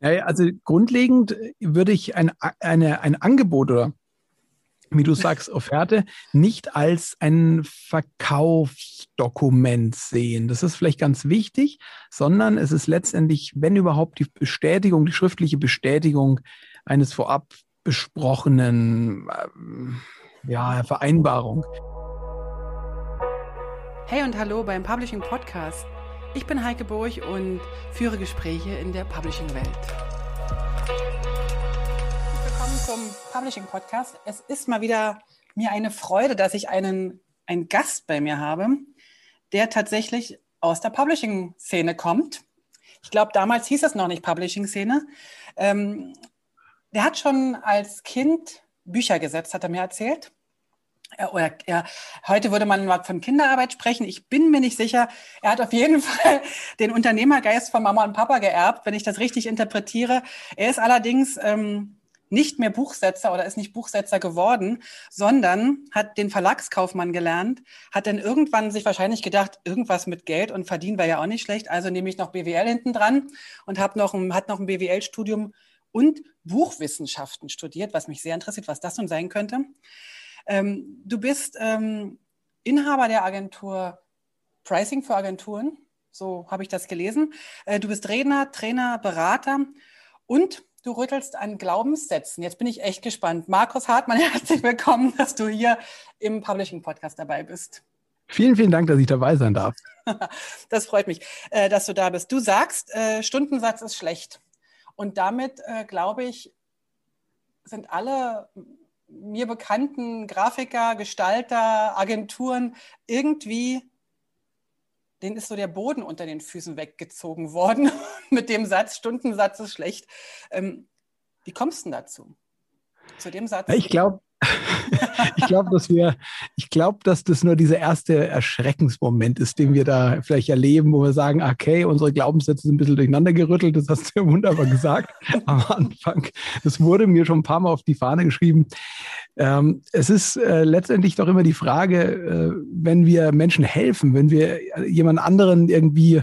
Ja, also grundlegend würde ich ein, eine, ein Angebot oder wie du sagst, Offerte nicht als ein Verkaufsdokument sehen. Das ist vielleicht ganz wichtig, sondern es ist letztendlich, wenn überhaupt, die Bestätigung, die schriftliche Bestätigung eines vorab besprochenen ähm, ja, Vereinbarung. Hey und hallo beim Publishing Podcast. Ich bin Heike Burch und führe Gespräche in der Publishing-Welt. Willkommen zum Publishing Podcast. Es ist mal wieder mir eine Freude, dass ich einen, einen Gast bei mir habe, der tatsächlich aus der Publishing-Szene kommt. Ich glaube, damals hieß es noch nicht Publishing-Szene. Ähm, der hat schon als Kind Bücher gesetzt, hat er mir erzählt oder ja, heute würde man von Kinderarbeit sprechen. Ich bin mir nicht sicher. Er hat auf jeden Fall den Unternehmergeist von Mama und Papa geerbt, wenn ich das richtig interpretiere. Er ist allerdings ähm, nicht mehr Buchsetzer oder ist nicht Buchsetzer geworden, sondern hat den Verlagskaufmann gelernt, hat dann irgendwann sich wahrscheinlich gedacht, irgendwas mit Geld und verdienen wäre ja auch nicht schlecht, also nehme ich noch BWL hinten dran und hab noch ein, hat noch ein BWL-Studium und Buchwissenschaften studiert, was mich sehr interessiert, was das nun sein könnte. Ähm, du bist ähm, Inhaber der Agentur Pricing für Agenturen, so habe ich das gelesen. Äh, du bist Redner, Trainer, Berater und du rüttelst an Glaubenssätzen. Jetzt bin ich echt gespannt. Markus Hartmann, herzlich willkommen, dass du hier im Publishing Podcast dabei bist. Vielen, vielen Dank, dass ich dabei sein darf. Das freut mich, äh, dass du da bist. Du sagst, äh, Stundensatz ist schlecht. Und damit, äh, glaube ich, sind alle mir bekannten Grafiker, Gestalter, Agenturen irgendwie, denen ist so der Boden unter den Füßen weggezogen worden mit dem Satz, Stundensatz ist schlecht. Ähm, wie kommst du denn dazu? Zu dem Satz? Ich glaube, ich glaube, dass wir, ich glaube, dass das nur dieser erste Erschreckensmoment ist, den wir da vielleicht erleben, wo wir sagen, okay, unsere Glaubenssätze sind ein bisschen durcheinander gerüttelt. Das hast du ja wunderbar gesagt am Anfang. Das wurde mir schon ein paar Mal auf die Fahne geschrieben. Ähm, es ist äh, letztendlich doch immer die Frage, äh, wenn wir Menschen helfen, wenn wir jemand anderen irgendwie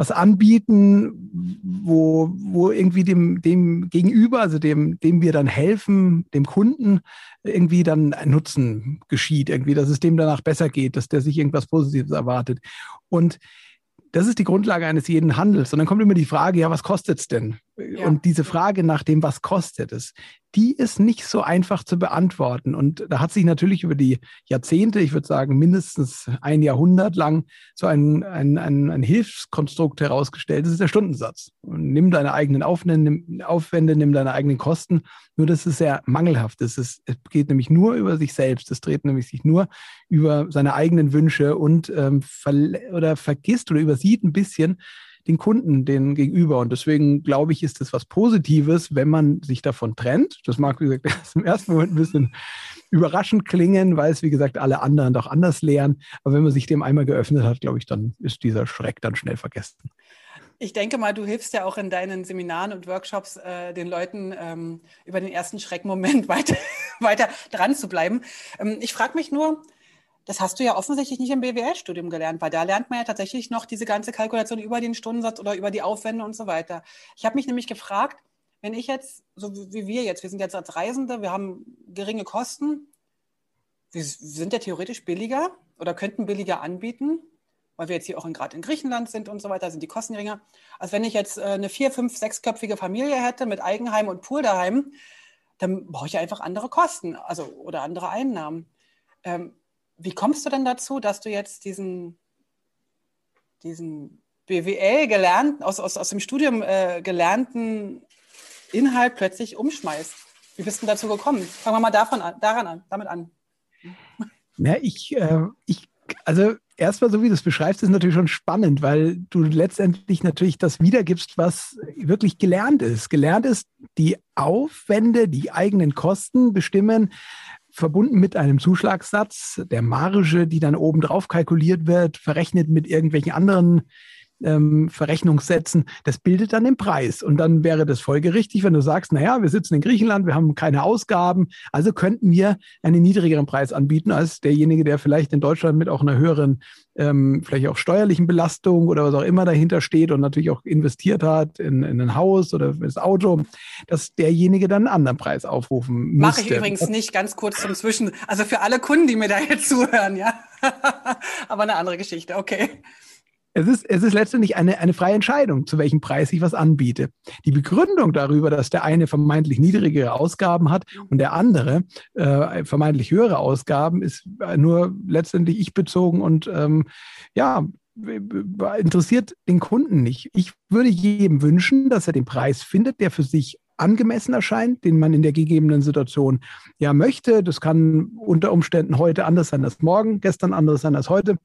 was anbieten, wo, wo irgendwie dem, dem Gegenüber, also dem, dem wir dann helfen, dem Kunden, irgendwie dann ein Nutzen geschieht, irgendwie, dass es dem danach besser geht, dass der sich irgendwas Positives erwartet. Und das ist die Grundlage eines jeden Handels. Und dann kommt immer die Frage, ja, was kostet es denn? Ja. Und diese Frage nach dem, was kostet es, die ist nicht so einfach zu beantworten. Und da hat sich natürlich über die Jahrzehnte, ich würde sagen mindestens ein Jahrhundert lang, so ein, ein, ein, ein Hilfskonstrukt herausgestellt. Das ist der Stundensatz. Und nimm deine eigenen Aufwände, nimm, deine eigenen Kosten. Nur das ist sehr mangelhaft. Es, ist, es geht nämlich nur über sich selbst. Es dreht nämlich sich nur über seine eigenen Wünsche und ähm, oder vergisst oder übersieht ein bisschen, den Kunden, den Gegenüber. Und deswegen glaube ich, ist das was Positives, wenn man sich davon trennt. Das mag, wie gesagt, erst im ersten Moment ein bisschen überraschend klingen, weil es, wie gesagt, alle anderen doch anders lehren. Aber wenn man sich dem einmal geöffnet hat, glaube ich, dann ist dieser Schreck dann schnell vergessen. Ich denke mal, du hilfst ja auch in deinen Seminaren und Workshops äh, den Leuten ähm, über den ersten Schreckmoment weiter, weiter dran zu bleiben. Ähm, ich frage mich nur, das hast du ja offensichtlich nicht im BWL-Studium gelernt, weil da lernt man ja tatsächlich noch diese ganze Kalkulation über den Stundensatz oder über die Aufwände und so weiter. Ich habe mich nämlich gefragt, wenn ich jetzt, so wie wir jetzt, wir sind jetzt als Reisende, wir haben geringe Kosten, wir sind ja theoretisch billiger oder könnten billiger anbieten, weil wir jetzt hier auch gerade in Griechenland sind und so weiter, sind die Kosten geringer. Als wenn ich jetzt äh, eine vier, fünf, sechsköpfige Familie hätte mit Eigenheim und Pool daheim, dann brauche ich einfach andere Kosten, also oder andere Einnahmen. Ähm, wie kommst du denn dazu, dass du jetzt diesen, diesen BWL gelernten, aus, aus, aus dem Studium äh, gelernten Inhalt plötzlich umschmeißt? Wie bist du dazu gekommen? Fangen wir mal davon an, daran an, damit an. Ja, ich, äh, ich, also erstmal, so wie du es beschreibst, ist natürlich schon spannend, weil du letztendlich natürlich das wiedergibst, was wirklich gelernt ist. Gelernt ist, die Aufwände, die eigenen Kosten bestimmen, verbunden mit einem Zuschlagssatz, der Marge, die dann oben drauf kalkuliert wird, verrechnet mit irgendwelchen anderen ähm, Verrechnungssätzen, das bildet dann den Preis. Und dann wäre das folgerichtig, wenn du sagst, naja, wir sitzen in Griechenland, wir haben keine Ausgaben, also könnten wir einen niedrigeren Preis anbieten als derjenige, der vielleicht in Deutschland mit auch einer höheren ähm, vielleicht auch steuerlichen Belastung oder was auch immer dahinter steht und natürlich auch investiert hat in, in ein Haus oder das Auto, dass derjenige dann einen anderen Preis aufrufen müsste. Mache ich übrigens nicht, ganz kurz zum Zwischen. Also für alle Kunden, die mir da jetzt zuhören, ja. Aber eine andere Geschichte, okay. Es ist, es ist letztendlich eine, eine freie Entscheidung, zu welchem Preis ich was anbiete. Die Begründung darüber, dass der eine vermeintlich niedrigere Ausgaben hat und der andere äh, vermeintlich höhere Ausgaben, ist nur letztendlich ich bezogen und ähm, ja, interessiert den Kunden nicht. Ich würde jedem wünschen, dass er den Preis findet, der für sich angemessen erscheint, den man in der gegebenen Situation ja möchte. Das kann unter Umständen heute anders sein als morgen, gestern anders sein als heute.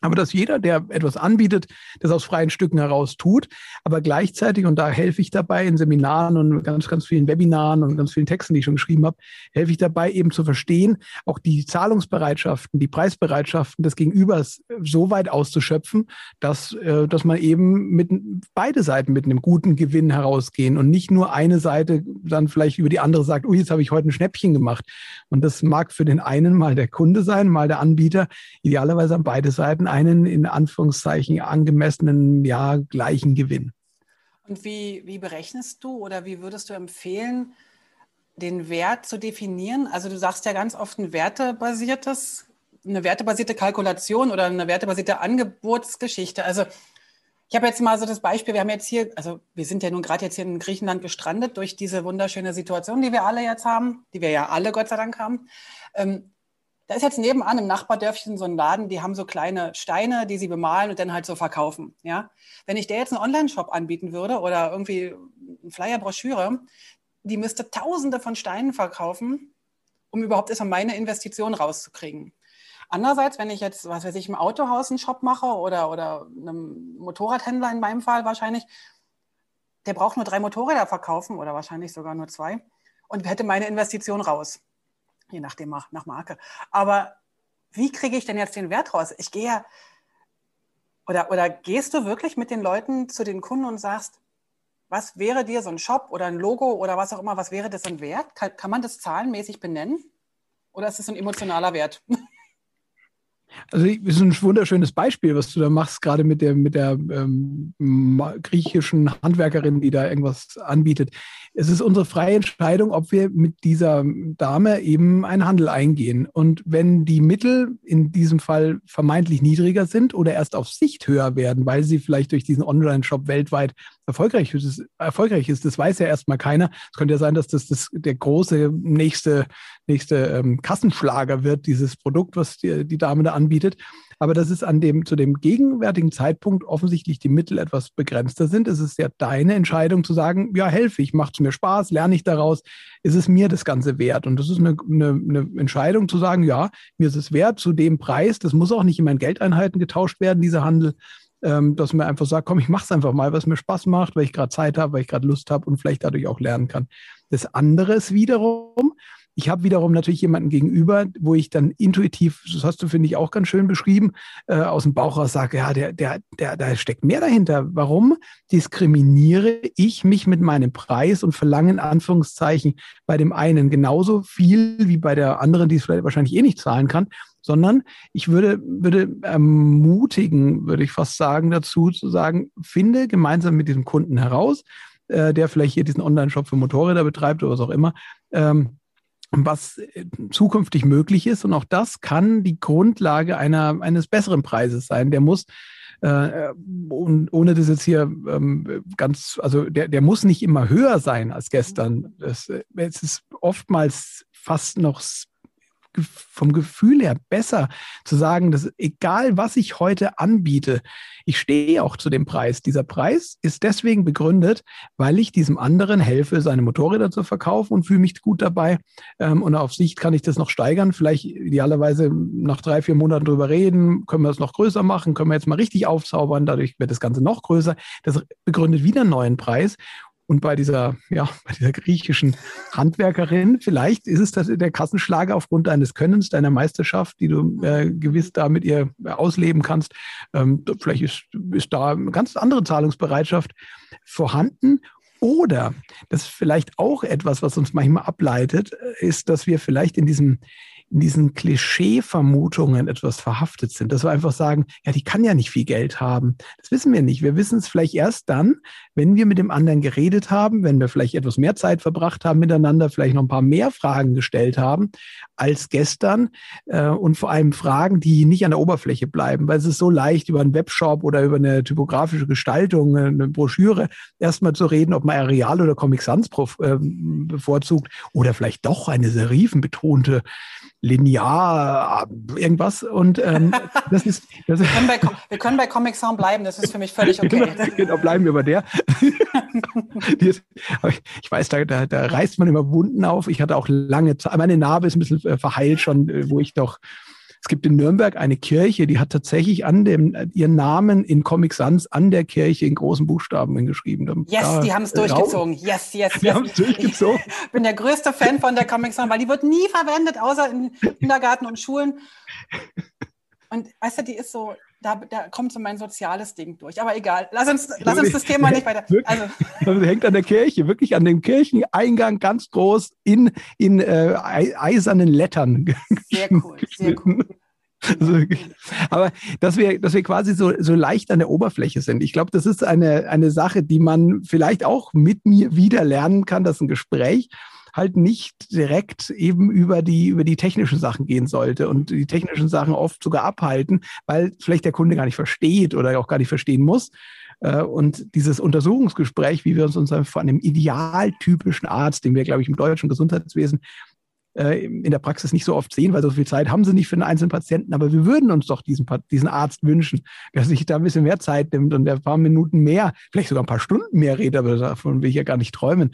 Aber dass jeder, der etwas anbietet, das aus freien Stücken heraus tut, aber gleichzeitig, und da helfe ich dabei in Seminaren und ganz, ganz vielen Webinaren und ganz vielen Texten, die ich schon geschrieben habe, helfe ich dabei eben zu verstehen, auch die Zahlungsbereitschaften, die Preisbereitschaften des Gegenübers so weit auszuschöpfen, dass, äh, dass man eben mit beide Seiten mit einem guten Gewinn herausgehen und nicht nur eine Seite dann vielleicht über die andere sagt, oh, jetzt habe ich heute ein Schnäppchen gemacht. Und das mag für den einen mal der Kunde sein, mal der Anbieter, idealerweise an beide Seiten einen in Anführungszeichen angemessenen, ja, gleichen Gewinn. Und wie, wie berechnest du oder wie würdest du empfehlen, den Wert zu definieren? Also du sagst ja ganz oft ein wertebasiertes, eine wertebasierte Kalkulation oder eine wertebasierte Angebotsgeschichte. Also ich habe jetzt mal so das Beispiel, wir haben jetzt hier, also wir sind ja nun gerade jetzt hier in Griechenland gestrandet durch diese wunderschöne Situation, die wir alle jetzt haben, die wir ja alle Gott sei Dank haben. Ähm, da ist jetzt nebenan im Nachbardörfchen so ein Laden, die haben so kleine Steine, die sie bemalen und dann halt so verkaufen. Ja? Wenn ich der jetzt einen Online-Shop anbieten würde oder irgendwie eine Flyer-Broschüre, die müsste tausende von Steinen verkaufen, um überhaupt erstmal meine Investition rauszukriegen. Andererseits, wenn ich jetzt, was weiß ich, im Autohaus einen Shop mache oder, oder einem Motorradhändler in meinem Fall wahrscheinlich, der braucht nur drei Motorräder verkaufen oder wahrscheinlich sogar nur zwei und hätte meine Investition raus je nachdem nach Marke. Aber wie kriege ich denn jetzt den Wert raus? Ich gehe ja, oder, oder gehst du wirklich mit den Leuten zu den Kunden und sagst, was wäre dir so ein Shop oder ein Logo oder was auch immer, was wäre das ein Wert? Kann, kann man das zahlenmäßig benennen? Oder ist es ein emotionaler Wert? Also das ist ein wunderschönes Beispiel, was du da machst, gerade mit der, mit der ähm, griechischen Handwerkerin, die da irgendwas anbietet. Es ist unsere freie Entscheidung, ob wir mit dieser Dame eben einen Handel eingehen. Und wenn die Mittel in diesem Fall vermeintlich niedriger sind oder erst auf Sicht höher werden, weil sie vielleicht durch diesen Online-Shop weltweit erfolgreich ist, erfolgreich ist, das weiß ja erstmal keiner. Es könnte ja sein, dass das, das der große nächste, nächste ähm, Kassenschlager wird, dieses Produkt, was die, die Dame da anbietet. Aber dass es an dem, zu dem gegenwärtigen Zeitpunkt offensichtlich die Mittel etwas begrenzter sind, ist es ja deine Entscheidung zu sagen, ja, helfe ich, macht es mir Spaß, lerne ich daraus, ist es mir das Ganze wert? Und das ist eine, eine, eine Entscheidung zu sagen, ja, mir ist es wert zu dem Preis, das muss auch nicht in meinen Geldeinheiten getauscht werden, dieser Handel, ähm, dass man einfach sagt, komm, ich mache es einfach mal, was mir Spaß macht, weil ich gerade Zeit habe, weil ich gerade Lust habe und vielleicht dadurch auch lernen kann. Das andere ist wiederum, ich habe wiederum natürlich jemanden gegenüber, wo ich dann intuitiv, das hast du, finde ich, auch ganz schön beschrieben, äh, aus dem Bauch raus sage, ja, der, der, der, da steckt mehr dahinter. Warum diskriminiere ich mich mit meinem Preis und verlange in Anführungszeichen bei dem einen genauso viel wie bei der anderen, die es vielleicht wahrscheinlich eh nicht zahlen kann, sondern ich würde, würde ermutigen, würde ich fast sagen, dazu zu sagen, finde gemeinsam mit diesem Kunden heraus, äh, der vielleicht hier diesen Online-Shop für Motorräder betreibt oder was auch immer, ähm, was äh, zukünftig möglich ist. Und auch das kann die Grundlage einer, eines besseren Preises sein. Der muss, äh, und ohne das jetzt hier ähm, ganz, also der, der muss nicht immer höher sein als gestern. Das, äh, es ist oftmals fast noch vom Gefühl her besser zu sagen, dass egal was ich heute anbiete, ich stehe auch zu dem Preis. Dieser Preis ist deswegen begründet, weil ich diesem anderen helfe, seine Motorräder zu verkaufen und fühle mich gut dabei. Ähm, und auf Sicht kann ich das noch steigern. Vielleicht idealerweise nach drei, vier Monaten drüber reden, können wir es noch größer machen, können wir jetzt mal richtig aufzaubern. Dadurch wird das Ganze noch größer. Das begründet wieder einen neuen Preis. Und bei dieser, ja, bei dieser griechischen Handwerkerin, vielleicht ist es das der Kassenschlager aufgrund deines Könnens, deiner Meisterschaft, die du äh, gewiss da mit ihr ausleben kannst. Ähm, vielleicht ist, ist da eine ganz andere Zahlungsbereitschaft vorhanden. Oder das ist vielleicht auch etwas, was uns manchmal ableitet, ist, dass wir vielleicht in diesem in diesen Klischee-Vermutungen etwas verhaftet sind, dass wir einfach sagen, ja, die kann ja nicht viel Geld haben. Das wissen wir nicht. Wir wissen es vielleicht erst dann, wenn wir mit dem anderen geredet haben, wenn wir vielleicht etwas mehr Zeit verbracht haben miteinander, vielleicht noch ein paar mehr Fragen gestellt haben als gestern äh, und vor allem Fragen, die nicht an der Oberfläche bleiben, weil es ist so leicht, über einen Webshop oder über eine typografische Gestaltung, eine Broschüre erstmal zu reden, ob man Areal oder Comic Sans äh, bevorzugt oder vielleicht doch eine serifenbetonte linear irgendwas. Und ähm, das ist. Das wir, können bei, wir können bei Comic Sound bleiben, das ist für mich völlig okay. Genau, genau bleiben wir bei der. ich weiß, da, da, da reißt man immer Wunden auf. Ich hatte auch lange Zeit, meine Narbe ist ein bisschen äh, verheilt schon, äh, wo ich doch es gibt in Nürnberg eine Kirche, die hat tatsächlich an dem, ihren Namen in Comic Sans an der Kirche in großen Buchstaben hingeschrieben. Yes, da, die haben es durchgezogen. Yes, yes, die yes. haben es durchgezogen. Ich bin der größte Fan von der Comic Sans, weil die wird nie verwendet, außer in Kindergarten und Schulen. Und weißt du, die ist so, da, da kommt so mein soziales Ding durch. Aber egal, lass uns, lass uns das Thema nicht weiter. Also. also hängt an der Kirche, wirklich an dem Kircheneingang ganz groß in, in äh, eisernen Lettern. Sehr cool, sehr cool. Also, aber dass wir, dass wir quasi so, so leicht an der Oberfläche sind. Ich glaube, das ist eine, eine Sache, die man vielleicht auch mit mir wieder lernen kann, dass ein Gespräch halt nicht direkt eben über die, über die technischen Sachen gehen sollte und die technischen Sachen oft sogar abhalten, weil vielleicht der Kunde gar nicht versteht oder auch gar nicht verstehen muss. Äh, und dieses Untersuchungsgespräch, wie wir uns von einem idealtypischen Arzt, den wir, glaube ich, im deutschen Gesundheitswesen äh, in der Praxis nicht so oft sehen, weil so viel Zeit haben sie nicht für einen einzelnen Patienten. Aber wir würden uns doch diesen, diesen Arzt wünschen, der sich da ein bisschen mehr Zeit nimmt und der ein paar Minuten mehr, vielleicht sogar ein paar Stunden mehr redet, aber davon will ich ja gar nicht träumen.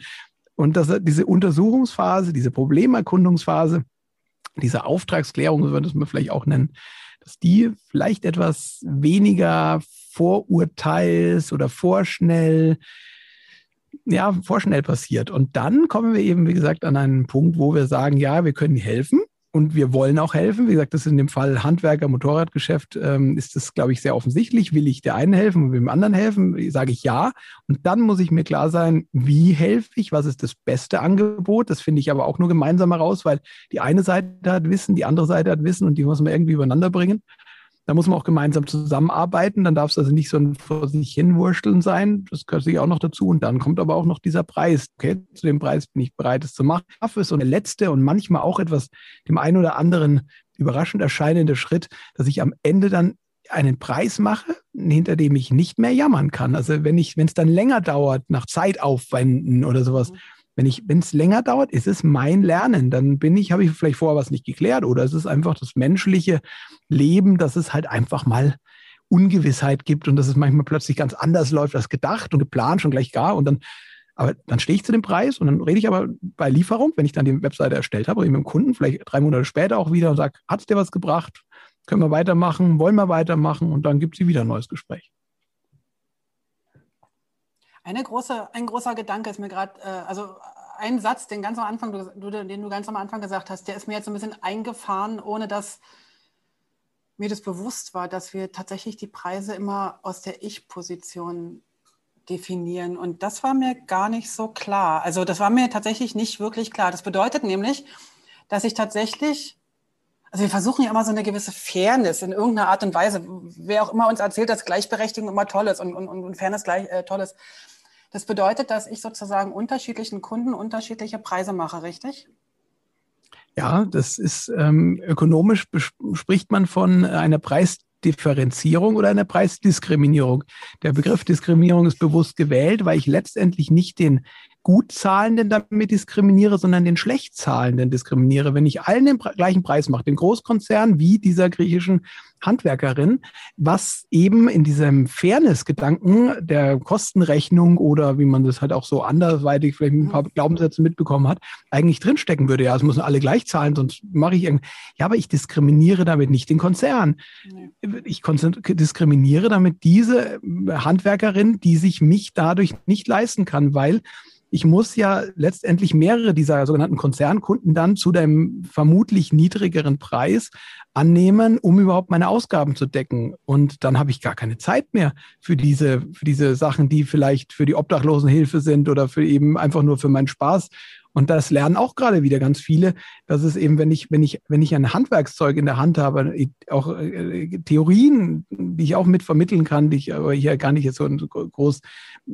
Und dass diese Untersuchungsphase, diese Problemerkundungsphase, diese Auftragsklärung, so würde man vielleicht auch nennen, dass die vielleicht etwas weniger vorurteils oder vorschnell ja, vorschnell passiert. Und dann kommen wir eben, wie gesagt, an einen Punkt, wo wir sagen, ja, wir können helfen und wir wollen auch helfen. Wie gesagt, das ist in dem Fall Handwerker, Motorradgeschäft, ähm, ist das, glaube ich, sehr offensichtlich. Will ich der einen helfen und will dem anderen helfen? Sage ich ja. Und dann muss ich mir klar sein, wie helfe ich? Was ist das beste Angebot? Das finde ich aber auch nur gemeinsam heraus, weil die eine Seite hat Wissen, die andere Seite hat Wissen und die muss man irgendwie übereinander bringen. Da muss man auch gemeinsam zusammenarbeiten. Dann darf es also nicht so ein vor sich hinwurschteln sein. Das gehört sich auch noch dazu. Und dann kommt aber auch noch dieser Preis. Okay, zu dem Preis bin ich bereit, es zu machen. Das ist so eine letzte und manchmal auch etwas dem einen oder anderen überraschend erscheinende Schritt, dass ich am Ende dann einen Preis mache, hinter dem ich nicht mehr jammern kann. Also wenn ich, wenn es dann länger dauert, nach Zeitaufwänden oder sowas, mhm wenn ich, wenn es länger dauert, ist es mein Lernen. Dann bin ich, habe ich vielleicht vorher was nicht geklärt oder es ist einfach das menschliche Leben, dass es halt einfach mal Ungewissheit gibt und dass es manchmal plötzlich ganz anders läuft als gedacht und geplant schon gleich gar und dann aber dann stehe ich zu dem Preis und dann rede ich aber bei Lieferung, wenn ich dann die Webseite erstellt habe, mit dem Kunden, vielleicht drei Monate später auch wieder und sage, hat es dir was gebracht? Können wir weitermachen? Wollen wir weitermachen? Und dann gibt es wieder ein neues Gespräch. Eine große, ein großer Gedanke ist mir gerade, äh, also ein Satz, den ganz am Anfang, du, den du ganz am Anfang gesagt hast, der ist mir jetzt ein bisschen eingefahren, ohne dass mir das bewusst war, dass wir tatsächlich die Preise immer aus der Ich-Position definieren. Und das war mir gar nicht so klar. Also das war mir tatsächlich nicht wirklich klar. Das bedeutet nämlich, dass ich tatsächlich, also wir versuchen ja immer so eine gewisse Fairness in irgendeiner Art und Weise. Wer auch immer uns erzählt, dass Gleichberechtigung immer toll ist und, und, und Fairness gleich äh, toll ist. Das bedeutet, dass ich sozusagen unterschiedlichen Kunden unterschiedliche Preise mache, richtig? Ja, das ist ähm, ökonomisch spricht man von einer Preisdifferenzierung oder einer Preisdiskriminierung. Der Begriff Diskriminierung ist bewusst gewählt, weil ich letztendlich nicht den Gutzahlenden damit diskriminiere, sondern den Schlechtzahlenden diskriminiere. Wenn ich allen den gleichen Preis mache, den Großkonzern wie dieser griechischen Handwerkerin, was eben in diesem Fairness-Gedanken der Kostenrechnung oder wie man das halt auch so anderweitig vielleicht mit ein paar Glaubenssätze mitbekommen hat, eigentlich drinstecken würde. Ja, es müssen alle gleich zahlen, sonst mache ich irgendwie. Ja, aber ich diskriminiere damit nicht den Konzern. Ich diskriminiere damit diese Handwerkerin, die sich mich dadurch nicht leisten kann, weil ich muss ja letztendlich mehrere dieser sogenannten Konzernkunden dann zu dem vermutlich niedrigeren Preis annehmen, um überhaupt meine Ausgaben zu decken. Und dann habe ich gar keine Zeit mehr für diese, für diese Sachen, die vielleicht für die Obdachlosenhilfe sind oder für eben einfach nur für meinen Spaß und das lernen auch gerade wieder ganz viele, dass es eben, wenn ich, wenn ich, wenn ich ein Handwerkszeug in der Hand habe, auch äh, Theorien, die ich auch mit vermitteln kann, die ich aber hier gar nicht jetzt so ein groß,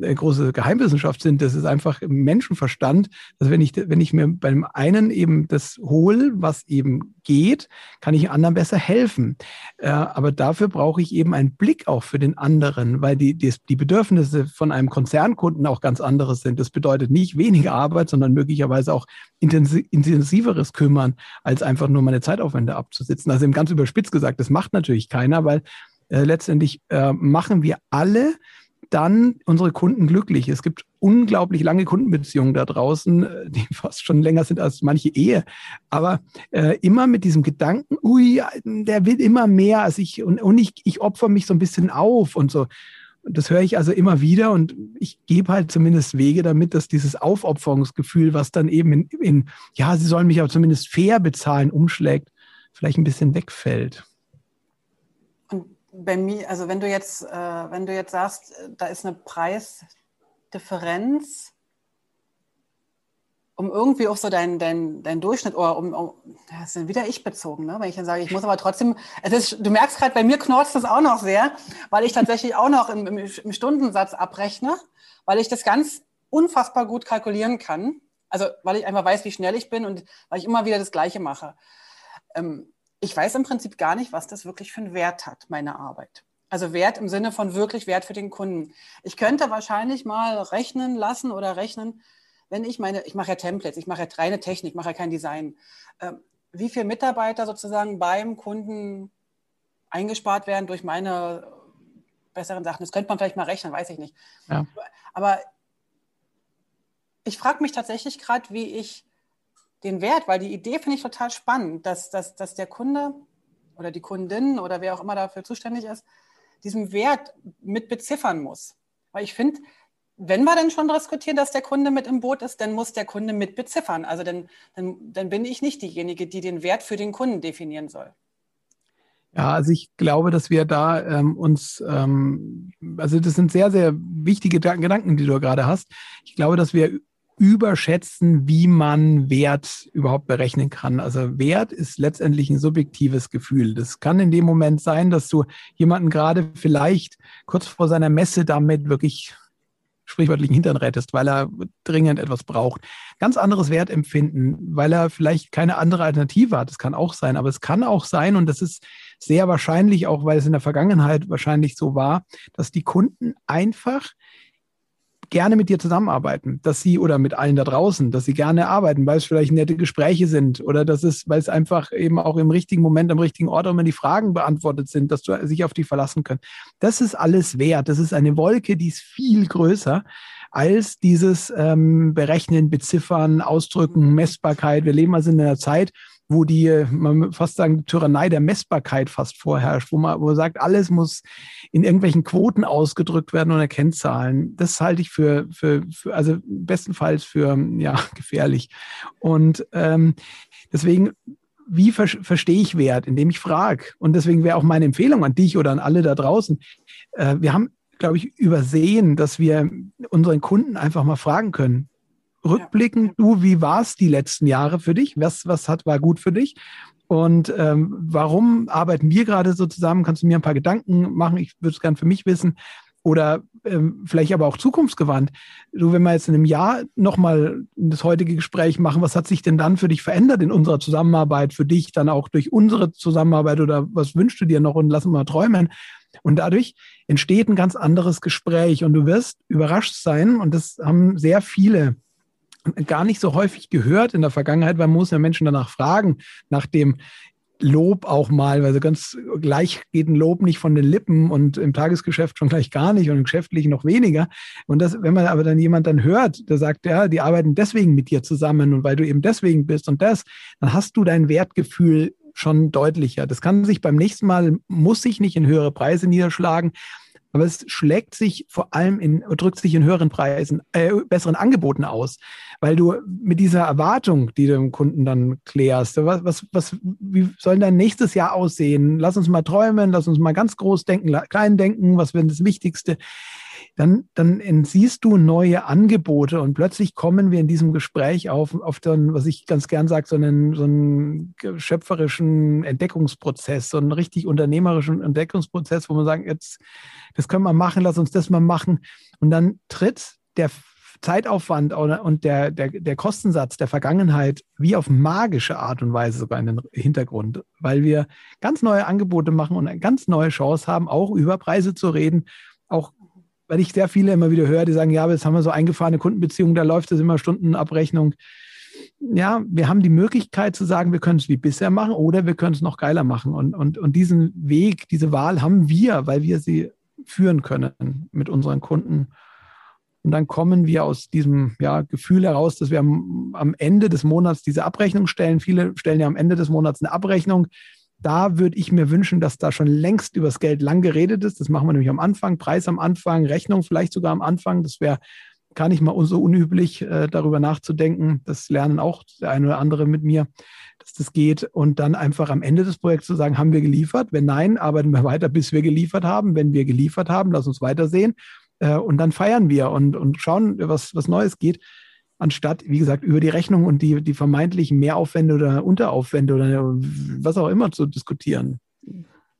äh, große Geheimwissenschaft sind, das ist einfach Menschenverstand, dass wenn ich, wenn ich mir beim einen eben das hole, was eben geht, kann ich anderen besser helfen. Äh, aber dafür brauche ich eben einen Blick auch für den anderen, weil die, die, die Bedürfnisse von einem Konzernkunden auch ganz andere sind. Das bedeutet nicht weniger Arbeit, sondern möglicherweise möglicherweise auch intensiveres kümmern, als einfach nur meine Zeitaufwände abzusitzen. Also im ganz überspitzt gesagt, das macht natürlich keiner, weil äh, letztendlich äh, machen wir alle dann unsere Kunden glücklich. Es gibt unglaublich lange Kundenbeziehungen da draußen, äh, die fast schon länger sind als manche Ehe. Aber äh, immer mit diesem Gedanken, ui, der will immer mehr als ich und, und ich, ich opfer mich so ein bisschen auf und so das höre ich also immer wieder und ich gebe halt zumindest Wege damit, dass dieses Aufopferungsgefühl, was dann eben in, in, ja, sie sollen mich aber zumindest fair bezahlen, umschlägt, vielleicht ein bisschen wegfällt. Und bei mir, also wenn du jetzt, äh, wenn du jetzt sagst, da ist eine Preisdifferenz, um irgendwie auch so deinen dein, dein Durchschnitt oder um, um das ist dann wieder ich bezogen, ne? wenn ich dann sage, ich muss aber trotzdem, es ist, du merkst gerade, bei mir knorzt das auch noch sehr, weil ich tatsächlich auch noch im, im, im Stundensatz abrechne, weil ich das ganz unfassbar gut kalkulieren kann. Also weil ich einfach weiß, wie schnell ich bin und weil ich immer wieder das Gleiche mache. Ähm, ich weiß im Prinzip gar nicht, was das wirklich für einen Wert hat, meine Arbeit. Also Wert im Sinne von wirklich Wert für den Kunden. Ich könnte wahrscheinlich mal rechnen lassen oder rechnen, wenn ich meine, ich mache ja Templates, ich mache ja reine Technik, mache ja kein Design, ähm, wie viele Mitarbeiter sozusagen beim Kunden eingespart werden durch meine besseren Sachen. Das könnte man vielleicht mal rechnen, weiß ich nicht. Ja. Aber ich frage mich tatsächlich gerade, wie ich den Wert, weil die Idee finde ich total spannend, dass, dass, dass der Kunde oder die Kundin oder wer auch immer dafür zuständig ist, diesen Wert mit beziffern muss. Weil ich finde, wenn wir denn schon diskutieren, dass der Kunde mit im Boot ist, dann muss der Kunde mit beziffern. Also dann, dann, dann bin ich nicht diejenige, die den Wert für den Kunden definieren soll. Ja, also ich glaube, dass wir da ähm, uns, ähm, also das sind sehr, sehr wichtige Gedanken, die du gerade hast. Ich glaube, dass wir überschätzen, wie man Wert überhaupt berechnen kann. Also Wert ist letztendlich ein subjektives Gefühl. Das kann in dem Moment sein, dass du jemanden gerade vielleicht kurz vor seiner Messe damit wirklich sprichwörtlichen Hintern rettest, weil er dringend etwas braucht. Ganz anderes Wertempfinden, weil er vielleicht keine andere Alternative hat. Das kann auch sein, aber es kann auch sein, und das ist sehr wahrscheinlich auch, weil es in der Vergangenheit wahrscheinlich so war, dass die Kunden einfach gerne mit dir zusammenarbeiten, dass sie oder mit allen da draußen, dass sie gerne arbeiten, weil es vielleicht nette Gespräche sind oder dass es, weil es einfach eben auch im richtigen Moment am richtigen Ort immer die Fragen beantwortet sind, dass du sich auf die verlassen können. Das ist alles wert. Das ist eine Wolke, die ist viel größer als dieses ähm, Berechnen, Beziffern, Ausdrücken, Messbarkeit. Wir leben also in einer Zeit, wo die, man fast sagen, Tyrannei der Messbarkeit fast vorherrscht, wo man, wo man sagt, alles muss in irgendwelchen Quoten ausgedrückt werden oder Kennzahlen. Das halte ich für, für, für also bestenfalls für ja gefährlich. Und ähm, deswegen wie ver verstehe ich Wert, indem ich frage. Und deswegen wäre auch meine Empfehlung an dich oder an alle da draußen. Äh, wir haben, glaube ich, übersehen, dass wir unseren Kunden einfach mal fragen können rückblickend, du, wie war es die letzten Jahre für dich? Was, was hat, war gut für dich? Und ähm, warum arbeiten wir gerade so zusammen? Kannst du mir ein paar Gedanken machen? Ich würde es gerne für mich wissen. Oder ähm, vielleicht aber auch zukunftsgewandt. Du, wenn wir jetzt in einem Jahr nochmal das heutige Gespräch machen, was hat sich denn dann für dich verändert in unserer Zusammenarbeit, für dich dann auch durch unsere Zusammenarbeit oder was wünschst du dir noch und lass mal träumen? Und dadurch entsteht ein ganz anderes Gespräch und du wirst überrascht sein und das haben sehr viele gar nicht so häufig gehört in der Vergangenheit, weil man muss ja Menschen danach fragen, nach dem Lob auch mal, weil so ganz gleich geht ein Lob nicht von den Lippen und im Tagesgeschäft schon gleich gar nicht und im Geschäftlichen noch weniger. Und das, wenn man aber dann jemand dann hört, der sagt, ja, die arbeiten deswegen mit dir zusammen und weil du eben deswegen bist und das, dann hast du dein Wertgefühl schon deutlicher. Das kann sich beim nächsten Mal, muss sich nicht in höhere Preise niederschlagen, aber es schlägt sich vor allem in, drückt sich in höheren Preisen, äh, besseren Angeboten aus, weil du mit dieser Erwartung, die du dem Kunden dann klärst, was, was, was, wie soll dein nächstes Jahr aussehen? Lass uns mal träumen, lass uns mal ganz groß denken, klein denken, was wäre das Wichtigste? Dann, dann entziehst du neue Angebote und plötzlich kommen wir in diesem Gespräch auf, auf den, was ich ganz gern sage, so einen, so einen schöpferischen Entdeckungsprozess, so einen richtig unternehmerischen Entdeckungsprozess, wo man sagt, jetzt, das können wir machen, lass uns das mal machen. Und dann tritt der Zeitaufwand und der, der, der Kostensatz der Vergangenheit wie auf magische Art und Weise sogar in den Hintergrund, weil wir ganz neue Angebote machen und eine ganz neue Chance haben, auch über Preise zu reden, auch weil ich sehr viele immer wieder höre, die sagen, ja, jetzt haben wir so eingefahrene Kundenbeziehungen, da läuft es immer Stundenabrechnung. Ja, wir haben die Möglichkeit zu sagen, wir können es wie bisher machen oder wir können es noch geiler machen. Und, und, und diesen Weg, diese Wahl haben wir, weil wir sie führen können mit unseren Kunden. Und dann kommen wir aus diesem ja, Gefühl heraus, dass wir am, am Ende des Monats diese Abrechnung stellen. Viele stellen ja am Ende des Monats eine Abrechnung da würde ich mir wünschen, dass da schon längst über das Geld lang geredet ist. Das machen wir nämlich am Anfang, Preis am Anfang, Rechnung vielleicht sogar am Anfang. Das wäre gar nicht mal so unüblich, äh, darüber nachzudenken. Das lernen auch der eine oder andere mit mir, dass das geht. Und dann einfach am Ende des Projekts zu sagen, haben wir geliefert? Wenn nein, arbeiten wir weiter, bis wir geliefert haben. Wenn wir geliefert haben, lass uns weitersehen. Äh, und dann feiern wir und, und schauen, was, was Neues geht anstatt, wie gesagt, über die Rechnung und die, die vermeintlichen Mehraufwände oder Unteraufwände oder was auch immer zu diskutieren.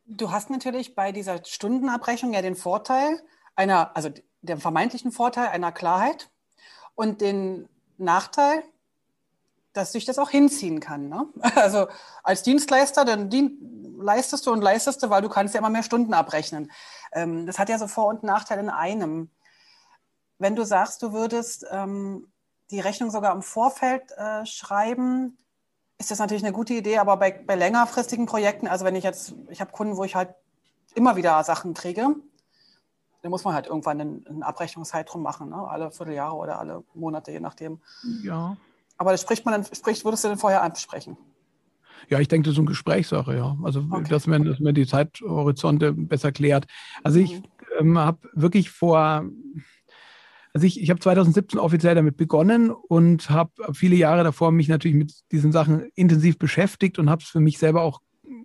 Du hast natürlich bei dieser Stundenabrechnung ja den Vorteil einer, also den vermeintlichen Vorteil einer Klarheit und den Nachteil, dass sich das auch hinziehen kann. Ne? Also als Dienstleister, dann dien leistest du und leistest du, weil du kannst ja immer mehr Stunden abrechnen. Ähm, das hat ja so Vor- und Nachteile in einem. Wenn du sagst, du würdest ähm, die Rechnung sogar im Vorfeld äh, schreiben, ist das natürlich eine gute Idee, aber bei, bei längerfristigen Projekten, also wenn ich jetzt, ich habe Kunden, wo ich halt immer wieder Sachen kriege, dann muss man halt irgendwann einen, einen Abrechnungszeitraum machen, ne? alle Vierteljahre oder alle Monate, je nachdem. Ja. Aber das spricht man dann, spricht, würdest du denn vorher ansprechen? Ja, ich denke, das ist eine Gesprächssache, ja. Also, okay. dass, man, dass man die Zeithorizonte besser klärt. Also, ich mhm. ähm, habe wirklich vor, also ich, ich habe 2017 offiziell damit begonnen und habe viele Jahre davor mich natürlich mit diesen Sachen intensiv beschäftigt und habe es für mich selber auch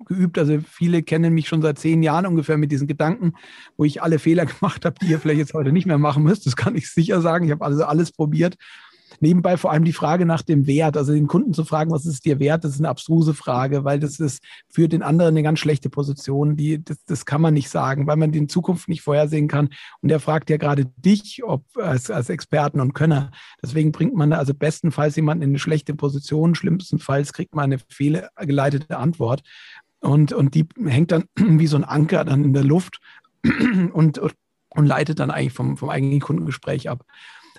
geübt. Also viele kennen mich schon seit zehn Jahren ungefähr mit diesen Gedanken, wo ich alle Fehler gemacht habe, die ihr vielleicht jetzt heute nicht mehr machen müsst. Das kann ich sicher sagen. Ich habe also alles probiert Nebenbei vor allem die Frage nach dem Wert, also den Kunden zu fragen, was ist dir wert, das ist eine abstruse Frage, weil das ist für den anderen eine ganz schlechte Position. Die, das, das kann man nicht sagen, weil man die in Zukunft nicht vorhersehen kann. Und er fragt ja gerade dich, ob als, als Experten und Könner. Deswegen bringt man da also bestenfalls jemanden in eine schlechte Position, schlimmstenfalls kriegt man eine fehlgeleitete Antwort. Und, und die hängt dann wie so ein Anker dann in der Luft und, und leitet dann eigentlich vom, vom eigenen Kundengespräch ab.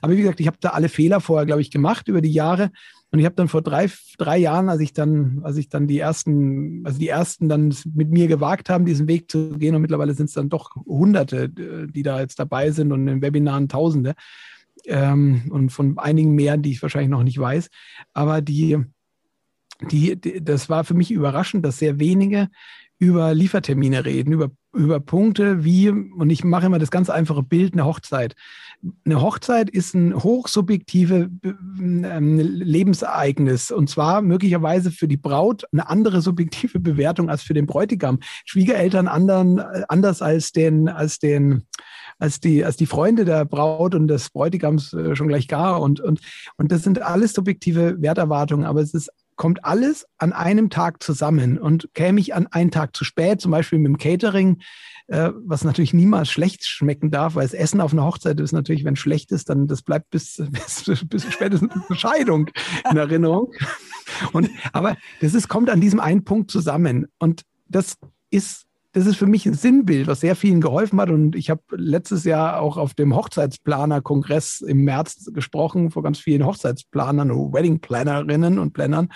Aber wie gesagt, ich habe da alle Fehler vorher, glaube ich, gemacht über die Jahre. Und ich habe dann vor drei, drei Jahren, als ich dann, als ich dann die ersten, also die ersten dann mit mir gewagt haben, diesen Weg zu gehen, und mittlerweile sind es dann doch Hunderte, die da jetzt dabei sind und in Webinaren Tausende. Ähm, und von einigen mehr, die ich wahrscheinlich noch nicht weiß. Aber die, die, die, das war für mich überraschend, dass sehr wenige über Liefertermine reden, über, über Punkte wie, und ich mache immer das ganz einfache Bild, eine Hochzeit eine Hochzeit ist ein hochsubjektive ähm, Lebensereignis und zwar möglicherweise für die Braut eine andere subjektive Bewertung als für den Bräutigam. Schwiegereltern anderen, äh, anders als den, als den, als die, als die Freunde der Braut und des Bräutigams äh, schon gleich gar. Und, und, und das sind alles subjektive Werterwartungen, aber es ist kommt alles an einem Tag zusammen. Und käme ich an einen Tag zu spät, zum Beispiel mit dem Catering, äh, was natürlich niemals schlecht schmecken darf, weil das Essen auf einer Hochzeit ist natürlich, wenn schlecht ist, dann das bleibt bis, bis, bis spätestens zur Scheidung in Erinnerung. Und, aber das ist, kommt an diesem einen Punkt zusammen. Und das ist das ist für mich ein Sinnbild, was sehr vielen geholfen hat. Und ich habe letztes Jahr auch auf dem Hochzeitsplaner-Kongress im März gesprochen, vor ganz vielen Hochzeitsplanern, Wedding-Plannerinnen und Plannern.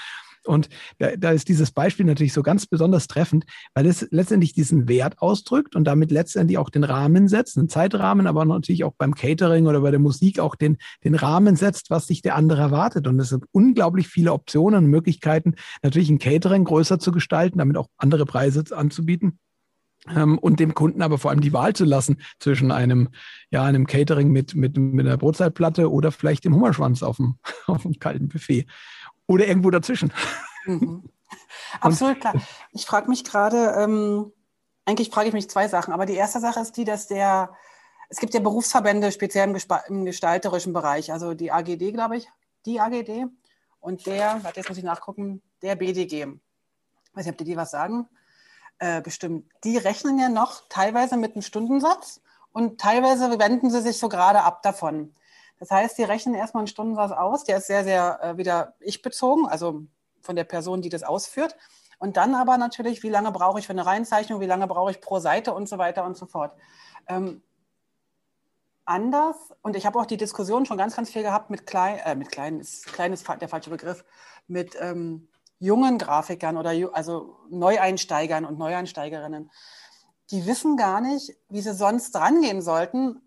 Und da, da, ist dieses Beispiel natürlich so ganz besonders treffend, weil es letztendlich diesen Wert ausdrückt und damit letztendlich auch den Rahmen setzt, einen Zeitrahmen, aber natürlich auch beim Catering oder bei der Musik auch den, den Rahmen setzt, was sich der andere erwartet. Und es sind unglaublich viele Optionen und Möglichkeiten, natürlich ein Catering größer zu gestalten, damit auch andere Preise anzubieten ähm, und dem Kunden aber vor allem die Wahl zu lassen zwischen einem, ja, einem Catering mit, mit, mit einer Brotzeitplatte oder vielleicht dem Hummerschwanz auf dem, auf dem kalten Buffet oder irgendwo dazwischen. Mhm. Absolut klar. Ich frage mich gerade, ähm, eigentlich frage ich mich zwei Sachen, aber die erste Sache ist die, dass der, es gibt ja Berufsverbände speziell im, im gestalterischen Bereich, also die AGD, glaube ich, die AGD und der, warte, jetzt muss ich nachgucken, der BDG. Ich weiß nicht, ob die, die was sagen äh, bestimmt. Die rechnen ja noch teilweise mit einem Stundensatz und teilweise wenden sie sich so gerade ab davon. Das heißt, die rechnen erstmal einen Stundensatz aus, der ist sehr, sehr äh, wieder ich-bezogen, also von der Person, die das ausführt. Und dann aber natürlich, wie lange brauche ich für eine Reinzeichnung, wie lange brauche ich pro Seite und so weiter und so fort. Ähm, anders, und ich habe auch die Diskussion schon ganz, ganz viel gehabt mit klein, äh, mit klein ist, klein ist der falsche Begriff, mit ähm, jungen Grafikern oder also Neueinsteigern und Neueinsteigerinnen, die wissen gar nicht, wie sie sonst rangehen sollten,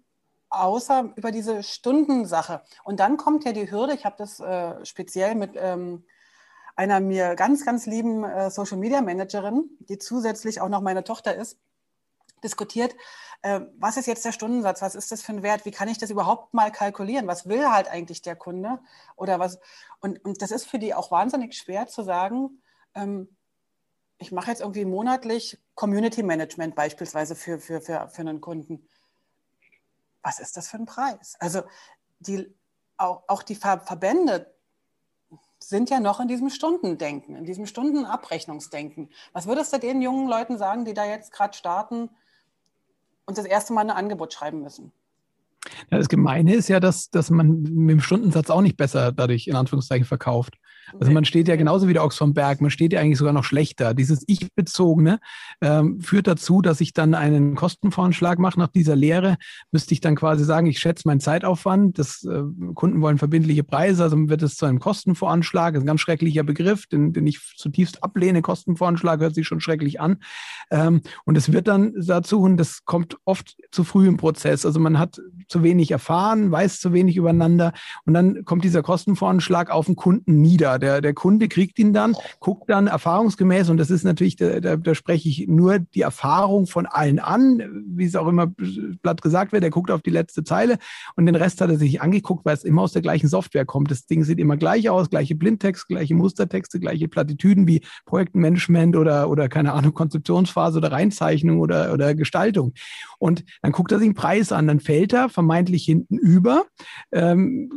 außer über diese Stundensache. Und dann kommt ja die Hürde, ich habe das äh, speziell mit ähm, einer mir ganz, ganz lieben äh, Social Media Managerin, die zusätzlich auch noch meine Tochter ist, diskutiert, äh, was ist jetzt der Stundensatz, was ist das für ein Wert, wie kann ich das überhaupt mal kalkulieren, was will halt eigentlich der Kunde oder was. Und, und das ist für die auch wahnsinnig schwer zu sagen, ähm, ich mache jetzt irgendwie monatlich Community Management beispielsweise für, für, für, für einen Kunden. Was ist das für ein Preis? Also die, auch, auch die Verbände sind ja noch in diesem Stundendenken, in diesem Stundenabrechnungsdenken. Was würdest du den jungen Leuten sagen, die da jetzt gerade starten? Und das erste Mal ein Angebot schreiben müssen. Ja, das Gemeine ist ja, dass, dass man mit dem Stundensatz auch nicht besser dadurch in Anführungszeichen verkauft. Also man steht ja genauso wie der Ochs vom Berg, man steht ja eigentlich sogar noch schlechter. Dieses Ich-Bezogene ähm, führt dazu, dass ich dann einen Kostenvoranschlag mache nach dieser Lehre. Müsste ich dann quasi sagen, ich schätze meinen Zeitaufwand. Das, äh, Kunden wollen verbindliche Preise, also wird es zu einem Kostenvoranschlag. Das ist ein ganz schrecklicher Begriff, den, den ich zutiefst ablehne. Kostenvoranschlag hört sich schon schrecklich an. Ähm, und es wird dann dazu, und das kommt oft zu früh im Prozess. Also man hat zu wenig erfahren, weiß zu wenig übereinander und dann kommt dieser Kostenvoranschlag auf den Kunden nieder der, der Kunde kriegt ihn dann, guckt dann erfahrungsgemäß, und das ist natürlich, da, da, da spreche ich nur die Erfahrung von allen an, wie es auch immer platt gesagt wird, der guckt auf die letzte Zeile und den Rest hat er sich angeguckt, weil es immer aus der gleichen Software kommt. Das Ding sieht immer gleich aus, gleiche Blindtext, gleiche Mustertexte, gleiche Plattitüden wie Projektmanagement oder, oder keine Ahnung, Konzeptionsphase oder Reinzeichnung oder, oder Gestaltung. Und dann guckt er sich einen Preis an, dann fällt er vermeintlich hinten über. Ähm,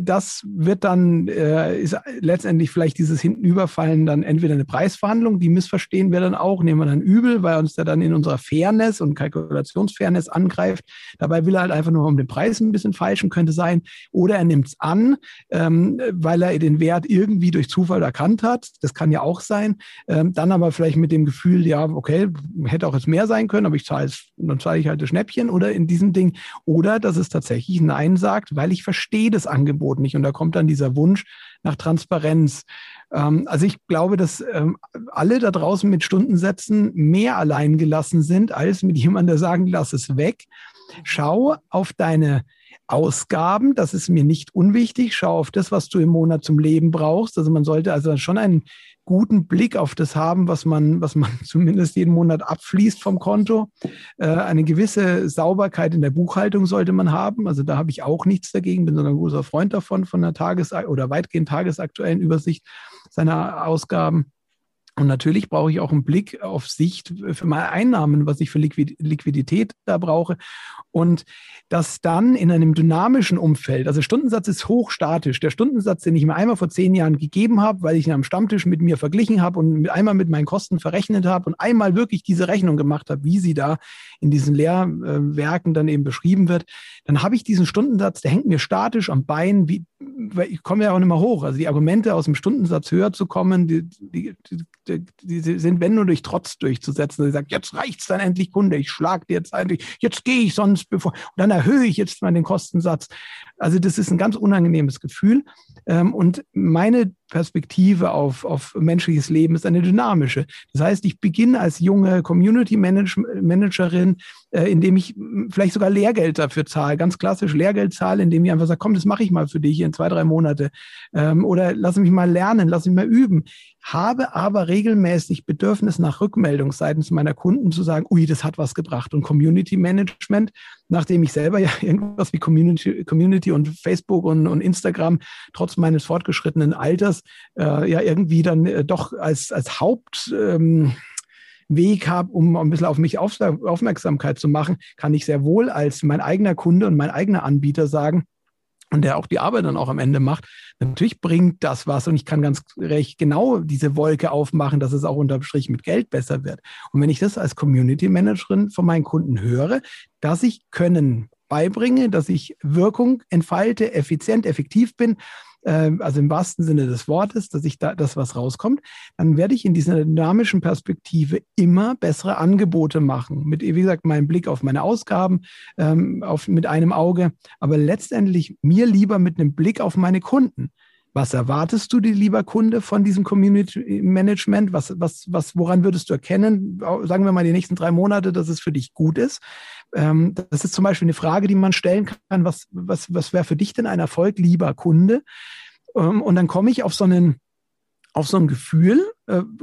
das wird dann, äh, ist letztendlich vielleicht dieses Hintenüberfallen dann entweder eine Preisverhandlung, die missverstehen wir dann auch, nehmen wir dann übel, weil uns der dann in unserer Fairness und Kalkulationsfairness angreift. Dabei will er halt einfach nur um den Preis ein bisschen falschen, könnte sein. Oder er nimmt es an, ähm, weil er den Wert irgendwie durch Zufall erkannt hat. Das kann ja auch sein. Ähm, dann aber vielleicht mit dem Gefühl, ja, okay, hätte auch jetzt mehr sein können, aber ich zahle es, dann zahle ich halt das Schnäppchen oder in diesem Ding. Oder dass es tatsächlich Nein sagt, weil ich verstehe das Angebot nicht. Und da kommt dann dieser Wunsch nach Transparenz. Ähm, also ich glaube, dass ähm, alle da draußen mit Stundensätzen mehr allein gelassen sind, als mit jemandem, der sagen, lass es weg. Schau auf deine Ausgaben, das ist mir nicht unwichtig. Schau auf das, was du im Monat zum Leben brauchst. Also man sollte also schon einen guten Blick auf das haben, was man, was man zumindest jeden Monat abfließt vom Konto. Äh, eine gewisse Sauberkeit in der Buchhaltung sollte man haben. Also da habe ich auch nichts dagegen, bin sogar ein großer Freund davon, von einer Tages- oder weitgehend tagesaktuellen Übersicht seiner Ausgaben. Und natürlich brauche ich auch einen Blick auf Sicht für meine Einnahmen, was ich für Liquidität da brauche. Und das dann in einem dynamischen Umfeld, also Stundensatz ist hochstatisch. Der Stundensatz, den ich mir einmal vor zehn Jahren gegeben habe, weil ich ihn am Stammtisch mit mir verglichen habe und einmal mit meinen Kosten verrechnet habe und einmal wirklich diese Rechnung gemacht habe, wie sie da in diesen Lehrwerken dann eben beschrieben wird, dann habe ich diesen Stundensatz, der hängt mir statisch am Bein, wie, weil ich komme ja auch nicht mehr hoch. Also die Argumente aus dem Stundensatz höher zu kommen, die, die, die, sind, wenn nur durch Trotz durchzusetzen. Sie sagt, jetzt reicht's dann endlich, Kunde, ich schlag dir jetzt eigentlich, jetzt gehe ich sonst bevor, und dann erhöhe ich jetzt mal den Kostensatz. Also das ist ein ganz unangenehmes Gefühl. Ähm, und meine Perspektive auf, auf menschliches Leben ist eine dynamische. Das heißt, ich beginne als junge Community Managerin, äh, indem ich vielleicht sogar Lehrgeld dafür zahle, ganz klassisch Lehrgeld zahle, indem ich einfach sage, komm, das mache ich mal für dich in zwei, drei Monate. Ähm, oder lass mich mal lernen, lass mich mal üben habe aber regelmäßig Bedürfnis nach Rückmeldung seitens meiner Kunden zu sagen, ui, das hat was gebracht. Und Community Management, nachdem ich selber ja irgendwas wie Community, Community und Facebook und, und Instagram trotz meines fortgeschrittenen Alters äh, ja irgendwie dann äh, doch als, als Haupt... Ähm, Weg habe, um ein bisschen auf mich auf, Aufmerksamkeit zu machen, kann ich sehr wohl als mein eigener Kunde und mein eigener Anbieter sagen, und der auch die Arbeit dann auch am Ende macht, natürlich bringt das was und ich kann ganz recht genau diese Wolke aufmachen, dass es auch unterm Strich mit Geld besser wird. Und wenn ich das als Community Managerin von meinen Kunden höre, dass ich Können beibringe, dass ich Wirkung entfalte, effizient, effektiv bin, ähm, also im wahrsten Sinne des Wortes, dass ich da das was rauskommt, dann werde ich in dieser dynamischen Perspektive immer bessere Angebote machen. Mit, wie gesagt, meinem Blick auf meine Ausgaben, ähm, auf, mit einem Auge, aber letztendlich mir lieber mit einem Blick auf meine Kunden. Was erwartest du dir, lieber Kunde, von diesem Community Management? Was, was, was, woran würdest du erkennen, sagen wir mal die nächsten drei Monate, dass es für dich gut ist? Ähm, das ist zum Beispiel eine Frage, die man stellen kann. Was, was, was wäre für dich denn ein Erfolg, lieber Kunde? Ähm, und dann komme ich auf so einen, auf so ein Gefühl,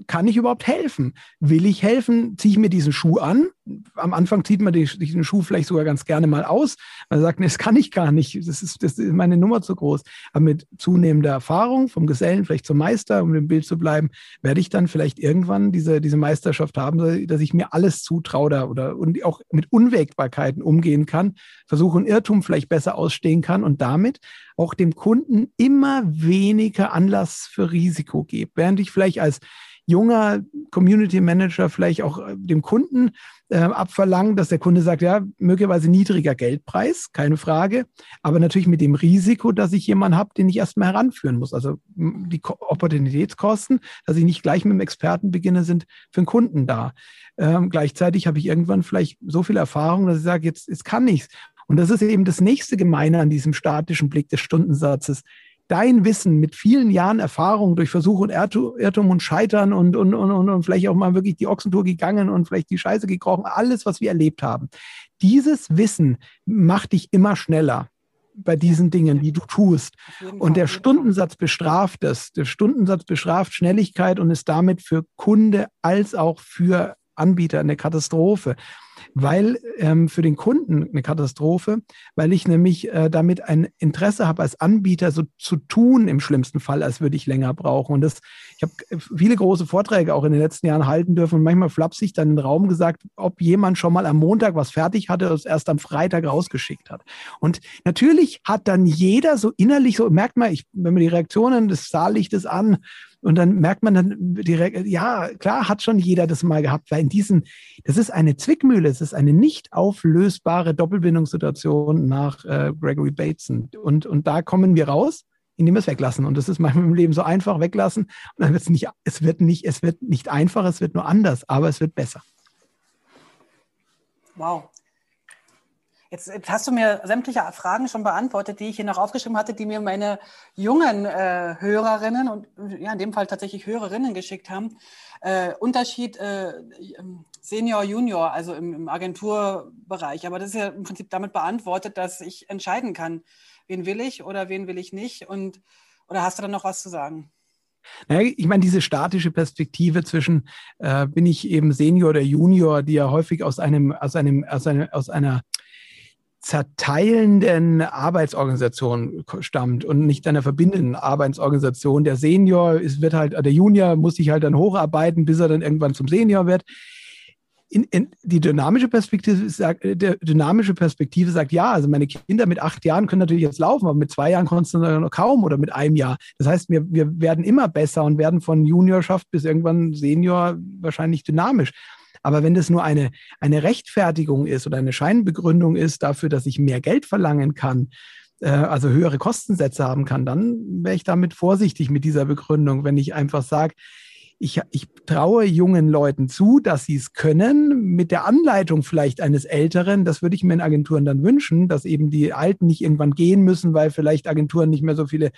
kann ich überhaupt helfen? Will ich helfen? Ziehe ich mir diesen Schuh an? Am Anfang zieht man diesen Schuh vielleicht sogar ganz gerne mal aus. Man sagt, nee, das kann ich gar nicht. Das ist, das ist meine Nummer zu groß. Aber mit zunehmender Erfahrung, vom Gesellen vielleicht zum Meister, um im Bild zu bleiben, werde ich dann vielleicht irgendwann diese, diese Meisterschaft haben, dass ich mir alles zutraue oder und auch mit Unwägbarkeiten umgehen kann, versuche, einen Irrtum vielleicht besser ausstehen kann und damit auch dem Kunden immer weniger Anlass für Risiko gebe. Während ich vielleicht als junger Community Manager vielleicht auch äh, dem Kunden äh, abverlangen, dass der Kunde sagt, ja, möglicherweise niedriger Geldpreis, keine Frage, aber natürlich mit dem Risiko, dass ich jemanden habe, den ich erstmal heranführen muss. Also die Opportunitätskosten, dass ich nicht gleich mit dem Experten beginne, sind für den Kunden da. Ähm, gleichzeitig habe ich irgendwann vielleicht so viel Erfahrung, dass ich sage, jetzt, jetzt kann ich's. Und das ist eben das nächste Gemeine an diesem statischen Blick des Stundensatzes dein Wissen mit vielen Jahren Erfahrung durch Versuch und Irrtum und Scheitern und, und, und, und vielleicht auch mal wirklich die Ochsentour gegangen und vielleicht die Scheiße gekrochen, alles, was wir erlebt haben. Dieses Wissen macht dich immer schneller bei diesen Dingen, die du tust. Und der Stundensatz bestraft das. Der Stundensatz bestraft Schnelligkeit und ist damit für Kunde als auch für Anbieter eine Katastrophe weil ähm, für den Kunden eine Katastrophe, weil ich nämlich äh, damit ein Interesse habe, als Anbieter so zu tun im schlimmsten Fall, als würde ich länger brauchen. Und das, ich habe viele große Vorträge auch in den letzten Jahren halten dürfen und manchmal flapsig dann in den Raum gesagt, ob jemand schon mal am Montag was fertig hatte und es erst am Freitag rausgeschickt hat. Und natürlich hat dann jeder so innerlich so, merkt man, ich, wenn man die Reaktionen des Saallichtes an und dann merkt man dann direkt, ja, klar hat schon jeder das mal gehabt, weil in diesen, das ist eine Zwickmühle, es ist eine nicht auflösbare Doppelbindungssituation nach äh, Gregory Bateson. Und, und da kommen wir raus, indem wir es weglassen. Und das ist manchmal im Leben so einfach weglassen. Und dann wird es nicht, es wird nicht, es wird nicht einfach, es wird nur anders, aber es wird besser. Wow. Jetzt, jetzt, hast du mir sämtliche Fragen schon beantwortet, die ich hier noch aufgeschrieben hatte, die mir meine jungen äh, Hörerinnen und ja, in dem Fall tatsächlich Hörerinnen geschickt haben. Äh, Unterschied äh, Senior, Junior, also im, im, Agenturbereich. Aber das ist ja im Prinzip damit beantwortet, dass ich entscheiden kann, wen will ich oder wen will ich nicht. Und oder hast du dann noch was zu sagen? Naja, ich meine, diese statische Perspektive zwischen äh, bin ich eben Senior oder Junior, die ja häufig aus einem, aus einem, aus einer, aus einer zerteilenden Arbeitsorganisation stammt und nicht einer verbindenden Arbeitsorganisation. Der Senior ist, wird halt, der Junior muss sich halt dann hocharbeiten, bis er dann irgendwann zum Senior wird. In, in, die dynamische Perspektive sagt, der dynamische Perspektive sagt, ja, also meine Kinder mit acht Jahren können natürlich jetzt laufen, aber mit zwei Jahren konntest du noch kaum oder mit einem Jahr. Das heißt, wir, wir werden immer besser und werden von Juniorschaft bis irgendwann Senior wahrscheinlich dynamisch. Aber wenn das nur eine, eine Rechtfertigung ist oder eine Scheinbegründung ist dafür, dass ich mehr Geld verlangen kann, äh, also höhere Kostensätze haben kann, dann wäre ich damit vorsichtig mit dieser Begründung. Wenn ich einfach sage, ich, ich traue jungen Leuten zu, dass sie es können, mit der Anleitung vielleicht eines Älteren. Das würde ich mir in Agenturen dann wünschen, dass eben die Alten nicht irgendwann gehen müssen, weil vielleicht Agenturen nicht mehr so viele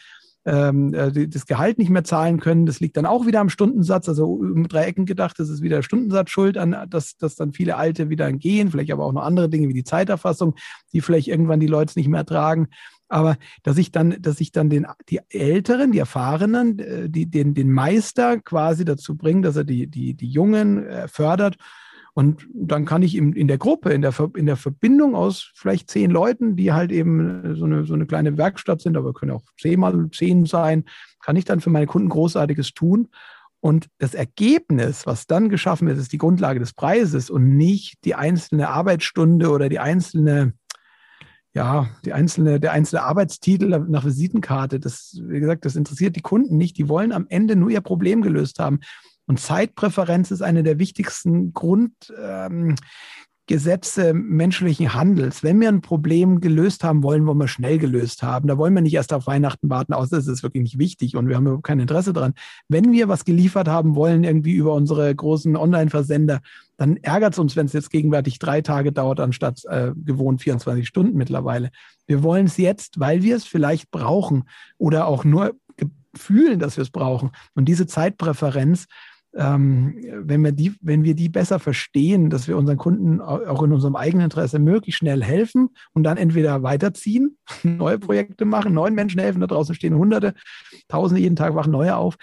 ähm, äh, das Gehalt nicht mehr zahlen können. Das liegt dann auch wieder am Stundensatz. Also um drei Ecken gedacht, das ist wieder Stundensatz schuld, an, dass, dass dann viele Alte wieder gehen, vielleicht aber auch noch andere Dinge wie die Zeiterfassung, die vielleicht irgendwann die Leute nicht mehr tragen. Aber dass ich dann, dass ich dann den, die Älteren, die Erfahrenen, äh, die, den, den Meister quasi dazu bringe, dass er die, die, die Jungen äh, fördert und dann kann ich in, der Gruppe, in der, in der Verbindung aus vielleicht zehn Leuten, die halt eben so eine, so eine kleine Werkstatt sind, aber können auch zehnmal zehn sein, kann ich dann für meine Kunden Großartiges tun. Und das Ergebnis, was dann geschaffen ist, ist die Grundlage des Preises und nicht die einzelne Arbeitsstunde oder die einzelne, ja, die einzelne, der einzelne Arbeitstitel nach Visitenkarte. Das, wie gesagt, das interessiert die Kunden nicht. Die wollen am Ende nur ihr Problem gelöst haben. Und Zeitpräferenz ist eine der wichtigsten Grundgesetze ähm, menschlichen Handels. Wenn wir ein Problem gelöst haben wollen, wollen wir schnell gelöst haben. Da wollen wir nicht erst auf Weihnachten warten, außer es ist wirklich nicht wichtig und wir haben überhaupt kein Interesse dran. Wenn wir was geliefert haben wollen, irgendwie über unsere großen Online-Versender, dann ärgert es uns, wenn es jetzt gegenwärtig drei Tage dauert, anstatt äh, gewohnt 24 Stunden mittlerweile. Wir wollen es jetzt, weil wir es vielleicht brauchen oder auch nur fühlen, dass wir es brauchen. Und diese Zeitpräferenz, ähm, wenn, wir die, wenn wir die besser verstehen, dass wir unseren Kunden auch in unserem eigenen Interesse möglichst schnell helfen und dann entweder weiterziehen, neue Projekte machen, neuen Menschen helfen, da draußen stehen Hunderte, Tausende jeden Tag wachen neue auf.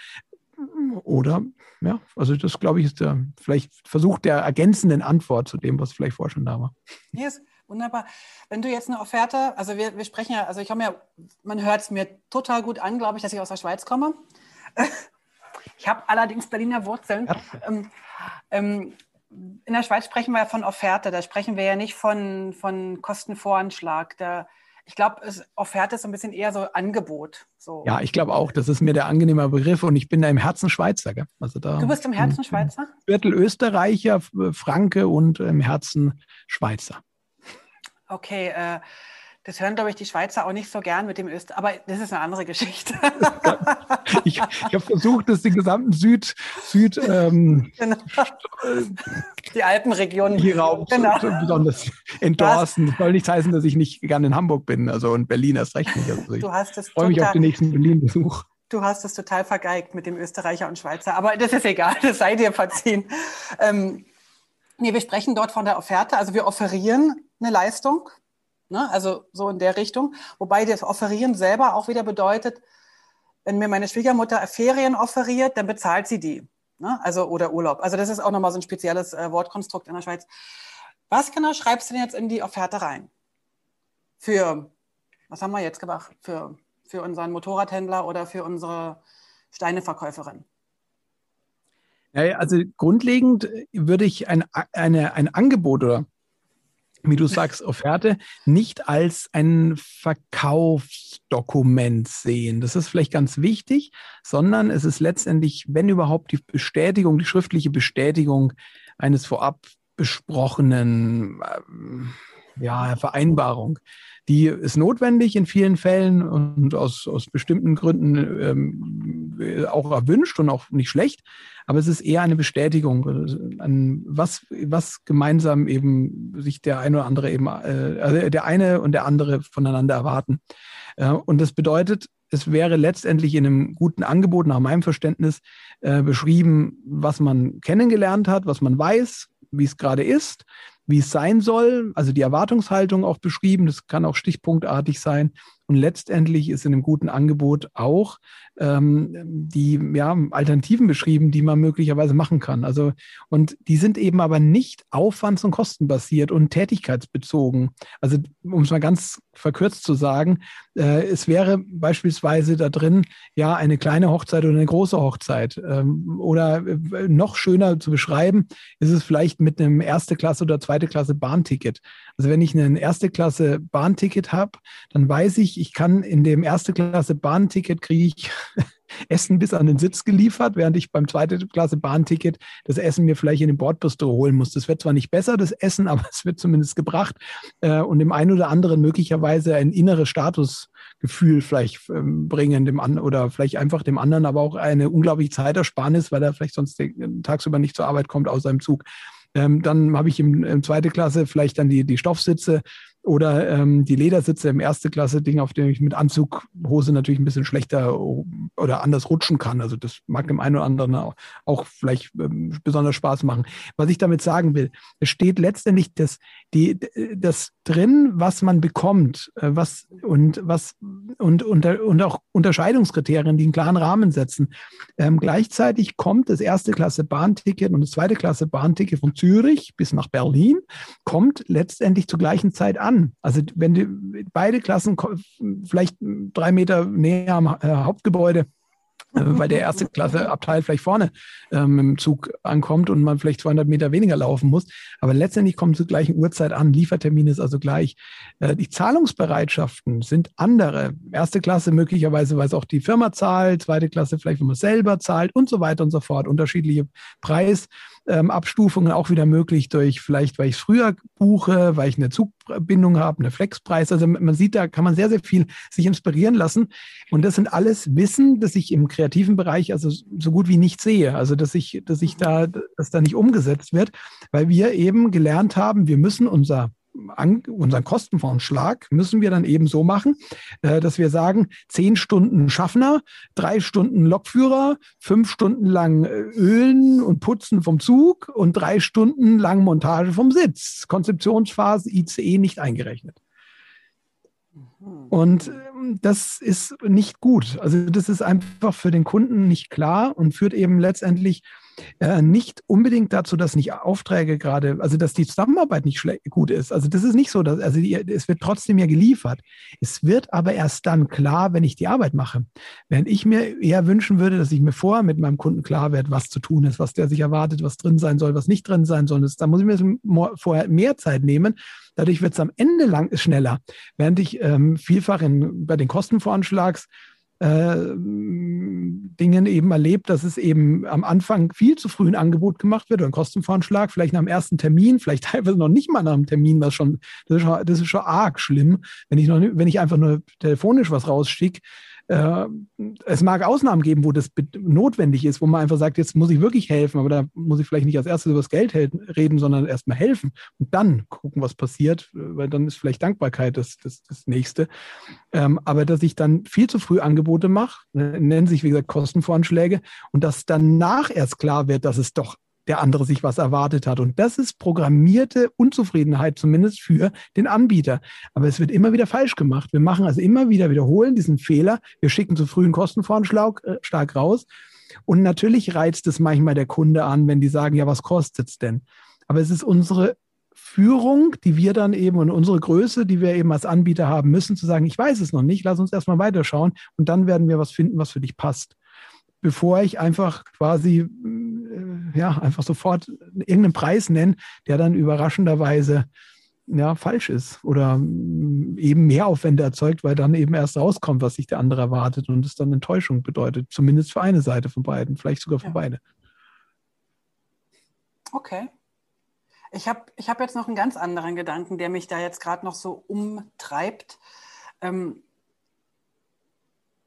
Oder, ja, also das glaube ich ist der, vielleicht Versuch der ergänzenden Antwort zu dem, was vielleicht vorher schon da war. Yes. Wunderbar. Wenn du jetzt eine Offerte, also wir, wir sprechen ja, also ich habe ja, man hört es mir total gut an, glaube ich, dass ich aus der Schweiz komme. Ich habe allerdings Berliner Wurzeln. Ähm, ähm, in der Schweiz sprechen wir ja von Offerte, da sprechen wir ja nicht von, von Kostenvoranschlag. Da, ich glaube, Offerte ist so ein bisschen eher so Angebot. So. Ja, ich glaube auch, das ist mir der angenehme Begriff und ich bin da im Herzen Schweizer. Gell? Also da, du bist im Herzen Schweizer? Viertel Österreicher, Franke und im Herzen Schweizer. Okay, äh, das hören, glaube ich, die Schweizer auch nicht so gern mit dem Öst, aber das ist eine andere Geschichte. ich, ich habe versucht, das den gesamten Süd, Süd ähm, genau. die Alpenregion hier Raum genau. besonders endorsen. Das soll nicht heißen, dass ich nicht gerne in Hamburg bin, also in Berlin erst recht nicht. Also ich du hast es freue mich auf den nächsten Berlin-Besuch. Du hast es total vergeigt mit dem Österreicher und Schweizer, aber das ist egal, das sei dir verziehen. Ähm, nee, wir sprechen dort von der Offerte, also wir offerieren eine Leistung Ne? Also so in der Richtung. Wobei das Offerieren selber auch wieder bedeutet, wenn mir meine Schwiegermutter Ferien offeriert, dann bezahlt sie die. Ne? Also oder Urlaub. Also das ist auch nochmal so ein spezielles äh, Wortkonstrukt in der Schweiz. Was genau schreibst du denn jetzt in die Offerte rein? Für, was haben wir jetzt gemacht? Für, für unseren Motorradhändler oder für unsere Steineverkäuferin? Also grundlegend würde ich ein, eine, ein Angebot oder wie du sagst, Offerte nicht als ein Verkaufsdokument sehen. Das ist vielleicht ganz wichtig, sondern es ist letztendlich, wenn überhaupt, die Bestätigung, die schriftliche Bestätigung eines vorab besprochenen ähm, ja, Vereinbarung. Die ist notwendig in vielen Fällen und aus, aus bestimmten Gründen ähm, auch erwünscht und auch nicht schlecht. Aber es ist eher eine Bestätigung, an was, was gemeinsam eben sich der eine oder andere eben, äh, also der eine und der andere voneinander erwarten. Äh, und das bedeutet, es wäre letztendlich in einem guten Angebot nach meinem Verständnis äh, beschrieben, was man kennengelernt hat, was man weiß, wie es gerade ist, wie es sein soll, also die Erwartungshaltung auch beschrieben, das kann auch stichpunktartig sein. Und letztendlich ist in einem guten Angebot auch ähm, die ja, Alternativen beschrieben, die man möglicherweise machen kann. Also, und die sind eben aber nicht aufwands- und kostenbasiert und tätigkeitsbezogen. Also, um es mal ganz verkürzt zu sagen, äh, es wäre beispielsweise da drin, ja, eine kleine Hochzeit oder eine große Hochzeit. Ähm, oder äh, noch schöner zu beschreiben, ist es vielleicht mit einem erste Klasse oder zweite Klasse Bahnticket. Also wenn ich ein erste Klasse Bahnticket habe, dann weiß ich, ich kann in dem erste Klasse Bahnticket kriege ich Essen bis an den Sitz geliefert, während ich beim zweiten Klasse Bahnticket das Essen mir vielleicht in den Bordbistro holen muss. Das wird zwar nicht besser, das Essen, aber es wird zumindest gebracht äh, und dem einen oder anderen möglicherweise ein inneres Statusgefühl vielleicht ähm, bringen, dem an oder vielleicht einfach dem anderen aber auch eine unglaubliche Zeitersparnis, weil er vielleicht sonst tagsüber nicht zur Arbeit kommt aus seinem Zug. Ähm, dann habe ich im, im zweite Klasse vielleicht dann die, die Stoffsitze oder ähm, die Ledersitze im erste Klasse Ding, auf dem ich mit Anzughose natürlich ein bisschen schlechter oder anders rutschen kann. Also das mag dem einen oder anderen auch, auch vielleicht ähm, besonders Spaß machen. Was ich damit sagen will, es steht letztendlich das, die, das drin, was man bekommt, äh, was und was und, und, und auch Unterscheidungskriterien, die einen klaren Rahmen setzen. Ähm, gleichzeitig kommt das erste Klasse Bahnticket und das zweite Klasse Bahnticket von Zürich bis nach Berlin, kommt letztendlich zur gleichen Zeit an an. Also wenn die, beide Klassen vielleicht drei Meter näher am äh, Hauptgebäude äh, weil der erste Klasse Abteil vielleicht vorne ähm, im Zug ankommt und man vielleicht 200 Meter weniger laufen muss. Aber letztendlich kommen zur gleichen Uhrzeit an. Liefertermin ist also gleich. Äh, die Zahlungsbereitschaften sind andere. Erste Klasse möglicherweise, weil es auch die Firma zahlt. Zweite Klasse vielleicht, wenn man selber zahlt und so weiter und so fort. Unterschiedliche Preis ähm, Abstufungen auch wieder möglich durch vielleicht, weil ich es früher buche, weil ich eine Zugbindung habe, eine Flexpreis. Also man sieht, da kann man sehr, sehr viel sich inspirieren lassen. Und das sind alles Wissen, das ich im kreativen Bereich also so gut wie nicht sehe. Also dass ich, dass ich da, dass da nicht umgesetzt wird, weil wir eben gelernt haben, wir müssen unser an, unseren Kostenvoranschlag müssen wir dann eben so machen, äh, dass wir sagen, zehn Stunden Schaffner, drei Stunden Lokführer, fünf Stunden lang äh, Ölen und Putzen vom Zug und drei Stunden lang Montage vom Sitz. Konzeptionsphase ICE nicht eingerechnet. Und ähm, das ist nicht gut. Also das ist einfach für den Kunden nicht klar und führt eben letztendlich äh, nicht unbedingt dazu, dass nicht Aufträge gerade, also dass die Zusammenarbeit nicht gut ist. Also das ist nicht so, dass, also die, es wird trotzdem ja geliefert. Es wird aber erst dann klar, wenn ich die Arbeit mache. Während ich mir eher wünschen würde, dass ich mir vorher mit meinem Kunden klar werde, was zu tun ist, was der sich erwartet, was drin sein soll, was nicht drin sein soll. Da muss ich mir vorher mehr Zeit nehmen. Dadurch wird es am Ende lang schneller. Während ich ähm, vielfach in, bei den Kostenvoranschlags Dingen eben erlebt, dass es eben am Anfang viel zu früh ein Angebot gemacht wird oder ein Kostenvoranschlag, vielleicht nach dem ersten Termin, vielleicht teilweise noch nicht mal nach dem Termin, was schon, das ist schon, das ist schon arg schlimm, wenn ich noch, wenn ich einfach nur telefonisch was rausschicke, äh, es mag Ausnahmen geben, wo das notwendig ist, wo man einfach sagt, jetzt muss ich wirklich helfen, aber da muss ich vielleicht nicht als erstes über das Geld reden, sondern erstmal helfen und dann gucken, was passiert, weil dann ist vielleicht Dankbarkeit das, das, das Nächste. Ähm, aber dass ich dann viel zu früh Angebote mache, ne, nennen sich, wie gesagt, Kostenvoranschläge und dass danach erst klar wird, dass es doch der andere sich was erwartet hat. Und das ist programmierte Unzufriedenheit zumindest für den Anbieter. Aber es wird immer wieder falsch gemacht. Wir machen also immer wieder, wiederholen diesen Fehler. Wir schicken zu früh einen Kostenvoranschlag äh, stark raus. Und natürlich reizt es manchmal der Kunde an, wenn die sagen, ja, was kostet es denn? Aber es ist unsere Führung, die wir dann eben und unsere Größe, die wir eben als Anbieter haben müssen, zu sagen, ich weiß es noch nicht, lass uns erstmal weiterschauen und dann werden wir was finden, was für dich passt bevor ich einfach quasi, ja, einfach sofort irgendeinen Preis nenne, der dann überraschenderweise ja, falsch ist oder eben Mehraufwände erzeugt, weil dann eben erst rauskommt, was sich der andere erwartet und es dann Enttäuschung bedeutet, zumindest für eine Seite von beiden, vielleicht sogar für ja. beide. Okay. Ich habe ich hab jetzt noch einen ganz anderen Gedanken, der mich da jetzt gerade noch so umtreibt. Ähm,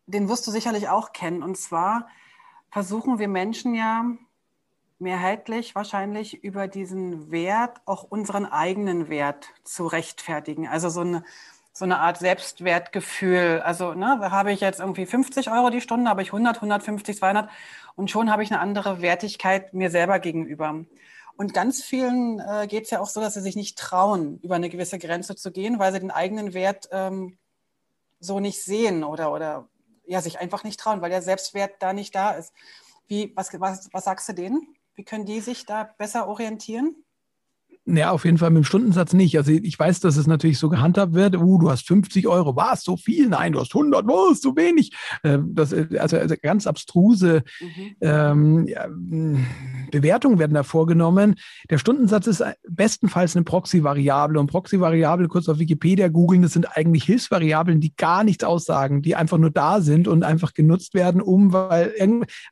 den wirst du sicherlich auch kennen. Und zwar versuchen wir Menschen ja mehrheitlich wahrscheinlich über diesen Wert auch unseren eigenen Wert zu rechtfertigen. Also so eine, so eine Art Selbstwertgefühl. Also ne, habe ich jetzt irgendwie 50 Euro die Stunde, habe ich 100, 150, 200 und schon habe ich eine andere Wertigkeit mir selber gegenüber. Und ganz vielen äh, geht es ja auch so, dass sie sich nicht trauen, über eine gewisse Grenze zu gehen, weil sie den eigenen Wert ähm, so nicht sehen oder, oder ja, sich einfach nicht trauen, weil der Selbstwert da nicht da ist. Wie, was, was, was sagst du denen? Wie können die sich da besser orientieren? Ja, auf jeden Fall mit dem Stundensatz nicht. Also ich weiß, dass es natürlich so gehandhabt wird. Uh, du hast 50 Euro, was, so viel? Nein, du hast 100, was, so wenig. Ähm, das, äh, also, also ganz abstruse mhm. ähm, ja, Bewertungen werden da vorgenommen. Der Stundensatz ist bestenfalls eine Proxy-Variable. Und Proxy-Variable, kurz auf Wikipedia googeln, das sind eigentlich Hilfsvariablen, die gar nichts aussagen, die einfach nur da sind und einfach genutzt werden, um, weil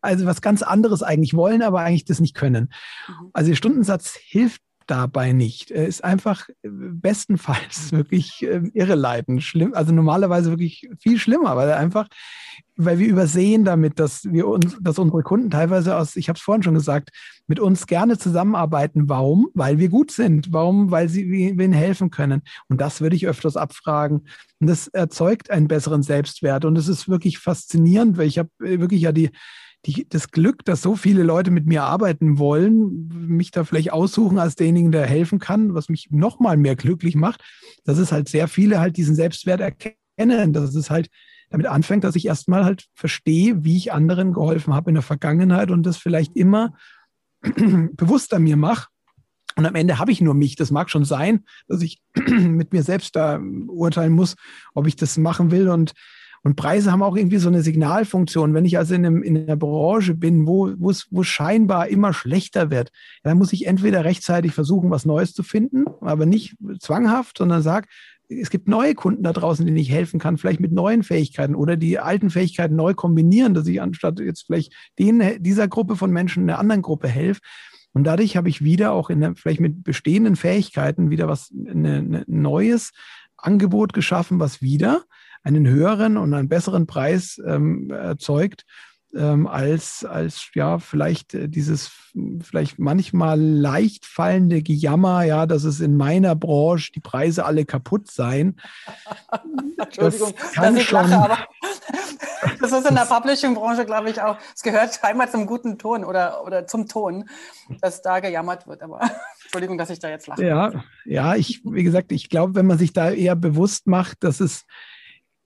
also was ganz anderes eigentlich wollen, aber eigentlich das nicht können. Mhm. Also der Stundensatz hilft dabei nicht. Er ist einfach äh, bestenfalls wirklich äh, irreleitend, schlimm, also normalerweise wirklich viel schlimmer, weil er einfach, weil wir übersehen damit, dass wir uns, dass unsere Kunden teilweise aus, ich habe es vorhin schon gesagt, mit uns gerne zusammenarbeiten. Warum? Weil wir gut sind. Warum? Weil sie ihnen helfen können. Und das würde ich öfters abfragen. Und das erzeugt einen besseren Selbstwert. Und es ist wirklich faszinierend, weil ich habe äh, wirklich ja die die, das Glück, dass so viele Leute mit mir arbeiten wollen, mich da vielleicht aussuchen als derjenige, der helfen kann, was mich noch mal mehr glücklich macht, dass es halt sehr viele halt diesen Selbstwert erkennen, dass es halt damit anfängt, dass ich erstmal halt verstehe, wie ich anderen geholfen habe in der Vergangenheit und das vielleicht immer bewusster mir mache. Und am Ende habe ich nur mich. Das mag schon sein, dass ich mit mir selbst da urteilen muss, ob ich das machen will. Und und Preise haben auch irgendwie so eine Signalfunktion. Wenn ich also in, einem, in einer Branche bin, wo es wo scheinbar immer schlechter wird, dann muss ich entweder rechtzeitig versuchen, was Neues zu finden, aber nicht zwanghaft, sondern sage, es gibt neue Kunden da draußen, denen ich helfen kann, vielleicht mit neuen Fähigkeiten oder die alten Fähigkeiten neu kombinieren, dass ich anstatt jetzt vielleicht den, dieser Gruppe von Menschen einer anderen Gruppe helfe. Und dadurch habe ich wieder auch in der, vielleicht mit bestehenden Fähigkeiten wieder was eine, eine neues Angebot geschaffen, was wieder einen höheren und einen besseren Preis ähm, erzeugt, ähm, als, als ja, vielleicht äh, dieses vielleicht manchmal leicht fallende Gejammer, ja, dass es in meiner Branche die Preise alle kaputt seien. Entschuldigung, das, kann dass ich schon, lache, aber das ist in der Publishing-Branche, glaube ich, auch. Es gehört einmal zum guten Ton oder, oder zum Ton, dass da gejammert wird. Aber Entschuldigung, dass ich da jetzt lache. Ja, ja, ich, wie gesagt, ich glaube, wenn man sich da eher bewusst macht, dass es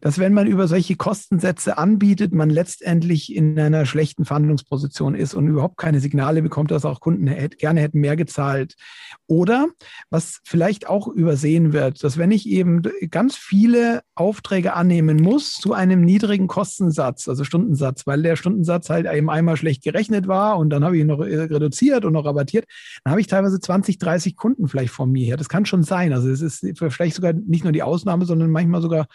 dass wenn man über solche Kostensätze anbietet, man letztendlich in einer schlechten Verhandlungsposition ist und überhaupt keine Signale bekommt, dass auch Kunden gerne hätten mehr gezahlt. Oder was vielleicht auch übersehen wird, dass wenn ich eben ganz viele Aufträge annehmen muss zu einem niedrigen Kostensatz, also Stundensatz, weil der Stundensatz halt eben einmal schlecht gerechnet war und dann habe ich ihn noch reduziert und noch rabattiert, dann habe ich teilweise 20, 30 Kunden vielleicht von mir her. Das kann schon sein. Also es ist vielleicht sogar nicht nur die Ausnahme, sondern manchmal sogar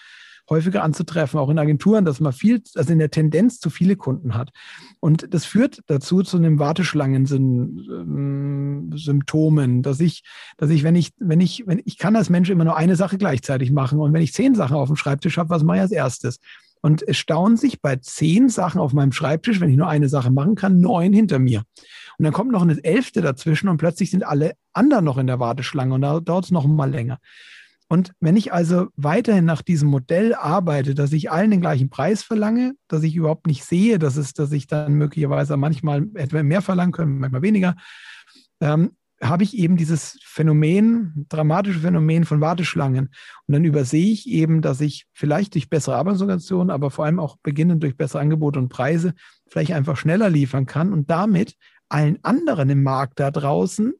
häufiger anzutreffen, auch in Agenturen, dass man viel, also in der Tendenz zu viele Kunden hat. Und das führt dazu zu einem Warteschlangen-Symptomen, ähm, dass ich, dass ich, wenn ich, wenn ich, wenn ich kann als Mensch immer nur eine Sache gleichzeitig machen. Und wenn ich zehn Sachen auf dem Schreibtisch habe, was mache ich als erstes? Und es staunen sich bei zehn Sachen auf meinem Schreibtisch, wenn ich nur eine Sache machen kann, neun hinter mir. Und dann kommt noch eine elfte dazwischen und plötzlich sind alle anderen noch in der Warteschlange und da dauert es noch mal länger. Und wenn ich also weiterhin nach diesem Modell arbeite, dass ich allen den gleichen Preis verlange, dass ich überhaupt nicht sehe, dass es, dass ich dann möglicherweise manchmal etwa mehr verlangen kann, manchmal weniger, ähm, habe ich eben dieses Phänomen, dramatische Phänomen von Warteschlangen. Und dann übersehe ich eben, dass ich vielleicht durch bessere Arbeitsorganisationen, aber vor allem auch beginnend durch bessere Angebote und Preise vielleicht einfach schneller liefern kann und damit allen anderen im Markt da draußen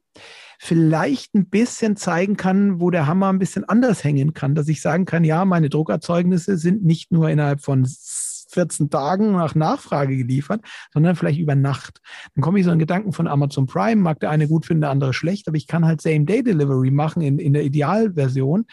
vielleicht ein bisschen zeigen kann, wo der Hammer ein bisschen anders hängen kann, dass ich sagen kann, ja, meine Druckerzeugnisse sind nicht nur innerhalb von 14 Tagen nach Nachfrage geliefert, sondern vielleicht über Nacht. Dann komme ich so in Gedanken von Amazon Prime, mag der eine gut finden, der andere schlecht, aber ich kann halt Same-Day-Delivery machen in, in der Idealversion,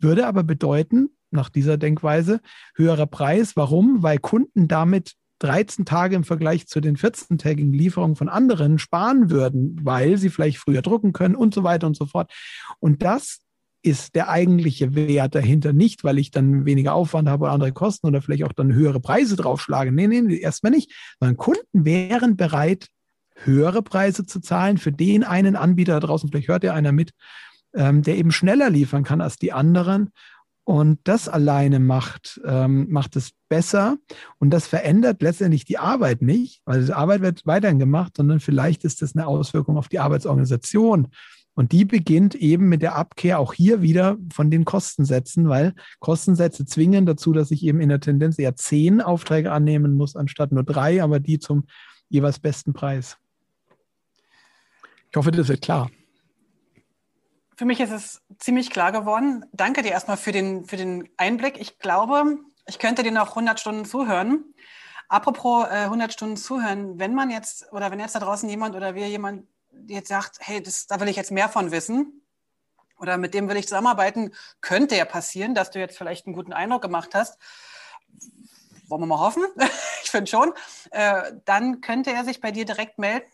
würde aber bedeuten, nach dieser Denkweise, höherer Preis. Warum? Weil Kunden damit 13 Tage im Vergleich zu den 14-tägigen Lieferungen von anderen sparen würden, weil sie vielleicht früher drucken können und so weiter und so fort. Und das ist der eigentliche Wert dahinter. Nicht, weil ich dann weniger Aufwand habe oder andere Kosten oder vielleicht auch dann höhere Preise draufschlage. Nee, nee, erstmal nicht. Sondern Kunden wären bereit, höhere Preise zu zahlen für den einen Anbieter da draußen. Vielleicht hört ja einer mit, ähm, der eben schneller liefern kann als die anderen und das alleine macht, ähm, macht es besser. Und das verändert letztendlich die Arbeit nicht, weil die Arbeit wird weiterhin gemacht, sondern vielleicht ist das eine Auswirkung auf die Arbeitsorganisation. Und die beginnt eben mit der Abkehr auch hier wieder von den Kostensätzen, weil Kostensätze zwingen dazu, dass ich eben in der Tendenz eher zehn Aufträge annehmen muss, anstatt nur drei, aber die zum jeweils besten Preis. Ich hoffe, das wird klar. Für mich ist es ziemlich klar geworden. Danke dir erstmal für den, für den Einblick. Ich glaube, ich könnte dir noch 100 Stunden zuhören. Apropos äh, 100 Stunden zuhören, wenn man jetzt oder wenn jetzt da draußen jemand oder wir jemand jetzt sagt, hey, das, da will ich jetzt mehr von wissen oder mit dem will ich zusammenarbeiten, könnte ja passieren, dass du jetzt vielleicht einen guten Eindruck gemacht hast. Wollen wir mal hoffen? ich finde schon. Äh, dann könnte er sich bei dir direkt melden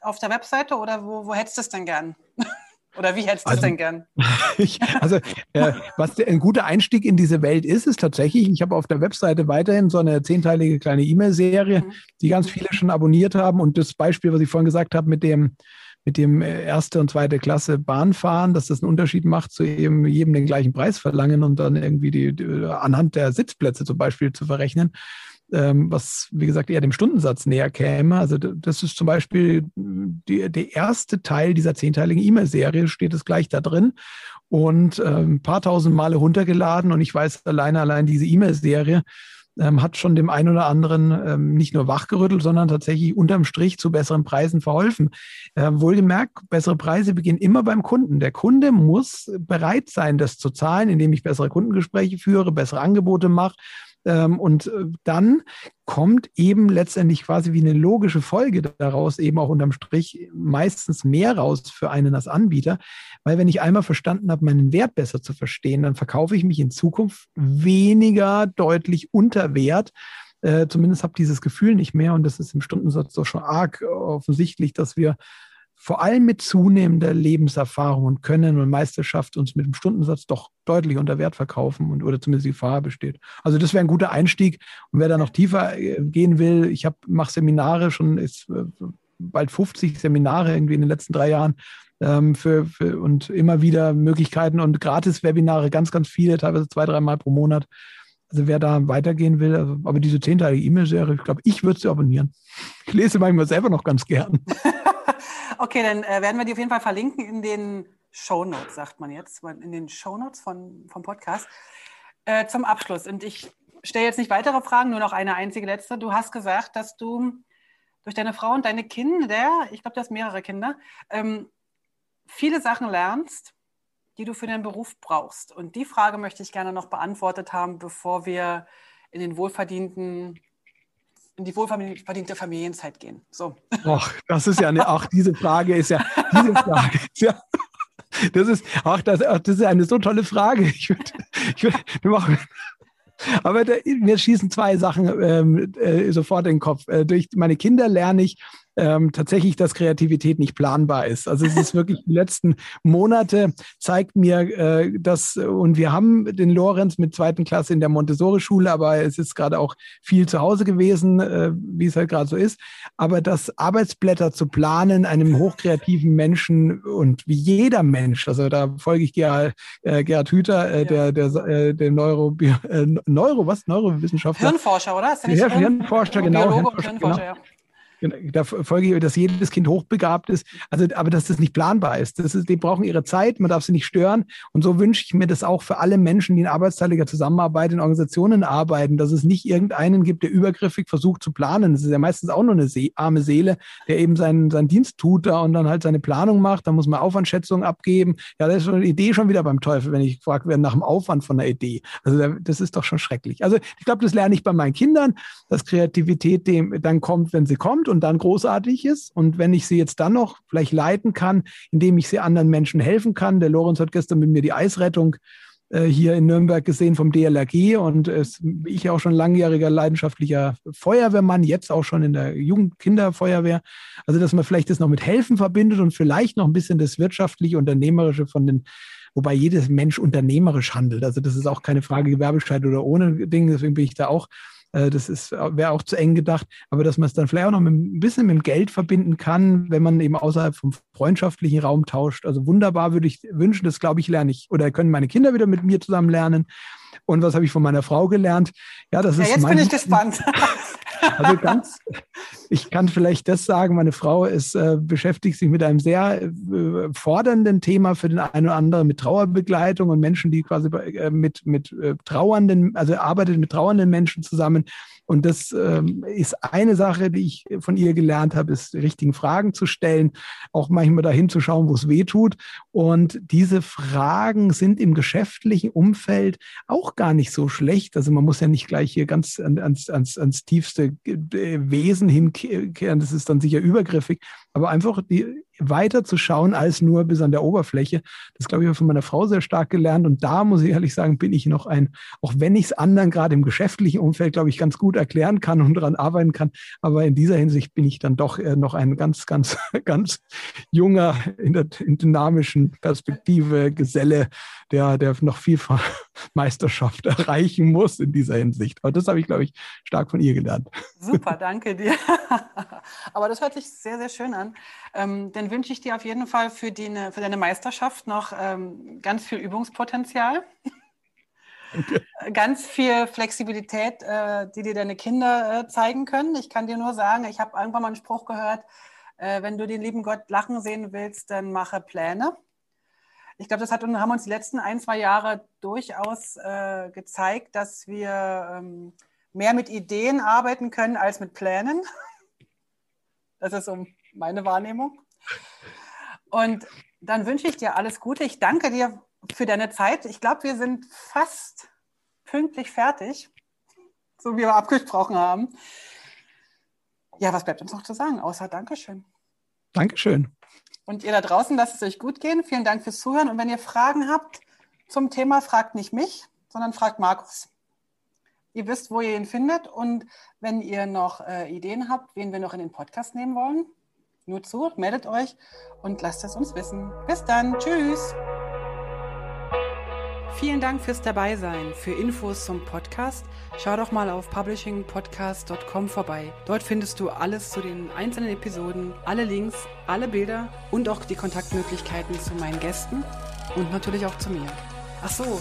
auf der Webseite oder wo, wo hättest du es denn gern? Oder wie hättest du also, es denn gern? ich, also, äh, was der, ein guter Einstieg in diese Welt ist, ist tatsächlich, ich habe auf der Webseite weiterhin so eine zehnteilige kleine E-Mail-Serie, mhm. die ganz viele schon abonniert haben. Und das Beispiel, was ich vorhin gesagt habe, mit dem, mit dem äh, erste und zweite Klasse Bahnfahren, dass das einen Unterschied macht, zu eben jedem den gleichen Preis verlangen und dann irgendwie die, die anhand der Sitzplätze zum Beispiel zu verrechnen was, wie gesagt, eher dem Stundensatz näher käme. Also das ist zum Beispiel die, der erste Teil dieser zehnteiligen E-Mail-Serie, steht es gleich da drin und ein paar tausend Male runtergeladen und ich weiß alleine, allein diese E-Mail-Serie ähm, hat schon dem einen oder anderen ähm, nicht nur wachgerüttelt, sondern tatsächlich unterm Strich zu besseren Preisen verholfen. Wohlgemerkt, bessere Preise beginnen immer beim Kunden. Der Kunde muss bereit sein, das zu zahlen, indem ich bessere Kundengespräche führe, bessere Angebote mache ähm, und äh, dann kommt eben letztendlich quasi wie eine logische Folge daraus eben auch unterm Strich meistens mehr raus für einen als Anbieter, weil wenn ich einmal verstanden habe, meinen Wert besser zu verstehen, dann verkaufe ich mich in Zukunft weniger deutlich unter Wert. Äh, zumindest habe dieses Gefühl nicht mehr und das ist im Stundensatz doch schon arg offensichtlich, dass wir vor allem mit zunehmender Lebenserfahrung und Können und Meisterschaft uns mit dem Stundensatz doch deutlich unter Wert verkaufen und oder zumindest die Gefahr besteht. Also das wäre ein guter Einstieg. Und wer da noch tiefer äh, gehen will, ich mache Seminare schon, ist äh, bald 50 Seminare irgendwie in den letzten drei Jahren ähm, für, für, und immer wieder Möglichkeiten und Gratis-Webinare, ganz, ganz viele, teilweise zwei, dreimal pro Monat. Also wer da weitergehen will, also, aber diese zehnteilige E-Mail-Serie, ich glaube, ich würde sie abonnieren. Ich lese manchmal selber noch ganz gern. Okay, dann äh, werden wir die auf jeden Fall verlinken in den Show Notes, sagt man jetzt, in den Show Notes von, vom Podcast. Äh, zum Abschluss. Und ich stelle jetzt nicht weitere Fragen, nur noch eine einzige letzte. Du hast gesagt, dass du durch deine Frau und deine Kinder, ich glaube, du hast mehrere Kinder, ähm, viele Sachen lernst, die du für deinen Beruf brauchst. Und die Frage möchte ich gerne noch beantwortet haben, bevor wir in den wohlverdienten in die wohlverdiente Familienzeit gehen. So. Ach, das ist ja eine, ach, diese Frage ist ja, diese Frage ist ja, das ist, ach, das, ach, das ist eine so tolle Frage. Ich würde, ich würd, wir machen, aber da, mir schießen zwei Sachen ähm, äh, sofort in den Kopf. Äh, durch meine Kinder lerne ich, ähm, tatsächlich, dass Kreativität nicht planbar ist. Also es ist wirklich die letzten Monate zeigt mir äh, das und wir haben den Lorenz mit zweiten Klasse in der Montessori-Schule, aber es ist gerade auch viel zu Hause gewesen, äh, wie es halt gerade so ist. Aber das Arbeitsblätter zu planen, einem hochkreativen Menschen und wie jeder Mensch, also da folge ich Gerhard, äh, Gerhard Hüther, äh, der, der, äh, der Neuro, äh, Neuro, was? Neurowissenschaftler. Hirnforscher, oder? Ist der nicht Hirnforscher, genau. Hirnforscher, Hirnforscher, genau. ja. Genau, da folge ich, dass jedes Kind hochbegabt ist, also, aber dass das nicht planbar ist. Das ist. Die brauchen ihre Zeit, man darf sie nicht stören. Und so wünsche ich mir das auch für alle Menschen, die in arbeitsteiliger Zusammenarbeit in Organisationen arbeiten, dass es nicht irgendeinen gibt, der übergriffig versucht zu planen. Das ist ja meistens auch nur eine See arme Seele, der eben seinen, seinen Dienst tut da und dann halt seine Planung macht. Da muss man Aufwandschätzungen abgeben. Ja, da ist schon eine Idee schon wieder beim Teufel, wenn ich gefragt werde nach dem Aufwand von der Idee. Also das ist doch schon schrecklich. Also ich glaube, das lerne ich bei meinen Kindern, dass Kreativität dem dann kommt, wenn sie kommt und dann großartig ist. Und wenn ich sie jetzt dann noch vielleicht leiten kann, indem ich sie anderen Menschen helfen kann. Der Lorenz hat gestern mit mir die Eisrettung äh, hier in Nürnberg gesehen vom DLRG und es, ich auch schon langjähriger leidenschaftlicher Feuerwehrmann, jetzt auch schon in der Jugendkinderfeuerwehr. Also, dass man vielleicht das noch mit Helfen verbindet und vielleicht noch ein bisschen das wirtschaftliche, unternehmerische von den wobei jedes Mensch unternehmerisch handelt. Also das ist auch keine Frage Gewerbescheid oder ohne Ding. Deswegen bin ich da auch äh, das ist, wäre auch zu eng gedacht, aber dass man es dann vielleicht auch noch mit, ein bisschen mit dem Geld verbinden kann, wenn man eben außerhalb vom freundschaftlichen Raum tauscht. Also wunderbar würde ich wünschen, das glaube ich lerne ich oder können meine Kinder wieder mit mir zusammen lernen. Und was habe ich von meiner Frau gelernt? Ja, das ja, ist jetzt mein, bin ich gespannt. Also ganz, ich kann vielleicht das sagen, meine Frau ist, äh, beschäftigt sich mit einem sehr äh, fordernden Thema für den einen oder anderen mit Trauerbegleitung und Menschen, die quasi äh, mit, mit äh, trauernden, also arbeitet mit trauernden Menschen zusammen Und das ähm, ist eine Sache, die ich von ihr gelernt habe, ist richtigen Fragen zu stellen, auch manchmal dahin zu schauen, wo es weh tut. Und diese Fragen sind im geschäftlichen Umfeld auch gar nicht so schlecht. Also man muss ja nicht gleich hier ganz ans, ans, ans tiefste äh, Wesen hinkehren. Das ist dann sicher übergriffig. Aber einfach die, weiter zu schauen als nur bis an der Oberfläche. Das glaube ich habe von meiner Frau sehr stark gelernt. Und da muss ich ehrlich sagen, bin ich noch ein, auch wenn ich es anderen gerade im geschäftlichen Umfeld, glaube ich, ganz gut erklären kann und daran arbeiten kann. Aber in dieser Hinsicht bin ich dann doch noch ein ganz, ganz, ganz junger, in der in dynamischen Perspektive Geselle, der, der noch viel Meisterschaft erreichen muss in dieser Hinsicht. Aber das habe ich, glaube ich, stark von ihr gelernt. Super, danke dir. Aber das hört sich sehr, sehr schön an. Ähm, dann wünsche ich dir auf jeden Fall für, die, für deine Meisterschaft noch ähm, ganz viel Übungspotenzial. Okay. Ganz viel Flexibilität, äh, die dir deine Kinder äh, zeigen können. Ich kann dir nur sagen, ich habe irgendwann mal einen Spruch gehört, äh, wenn du den lieben Gott lachen sehen willst, dann mache Pläne. Ich glaube, das hat, haben uns die letzten ein, zwei Jahre durchaus äh, gezeigt, dass wir ähm, mehr mit Ideen arbeiten können als mit Plänen. Das ist so meine Wahrnehmung. Und dann wünsche ich dir alles Gute. Ich danke dir für deine Zeit. Ich glaube, wir sind fast pünktlich fertig, so wie wir abgesprochen haben. Ja, was bleibt uns noch zu sagen, außer Dankeschön. Dankeschön. Und ihr da draußen, lasst es euch gut gehen. Vielen Dank fürs Zuhören. Und wenn ihr Fragen habt zum Thema, fragt nicht mich, sondern fragt Markus. Ihr wisst, wo ihr ihn findet. Und wenn ihr noch äh, Ideen habt, wen wir noch in den Podcast nehmen wollen, nur zu, meldet euch und lasst es uns wissen. Bis dann. Tschüss. Vielen Dank fürs Dabeisein. Für Infos zum Podcast schau doch mal auf publishingpodcast.com vorbei. Dort findest du alles zu den einzelnen Episoden, alle Links, alle Bilder und auch die Kontaktmöglichkeiten zu meinen Gästen und natürlich auch zu mir. Ach so,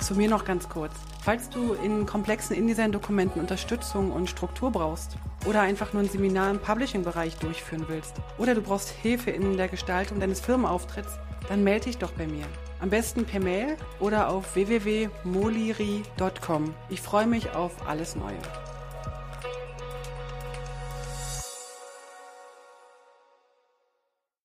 zu mir noch ganz kurz. Falls du in komplexen InDesign-Dokumenten Unterstützung und Struktur brauchst oder einfach nur ein Seminar im Publishing-Bereich durchführen willst oder du brauchst Hilfe in der Gestaltung deines Firmenauftritts, dann melde dich doch bei mir. Am besten per Mail oder auf www.moliri.com. Ich freue mich auf alles Neue.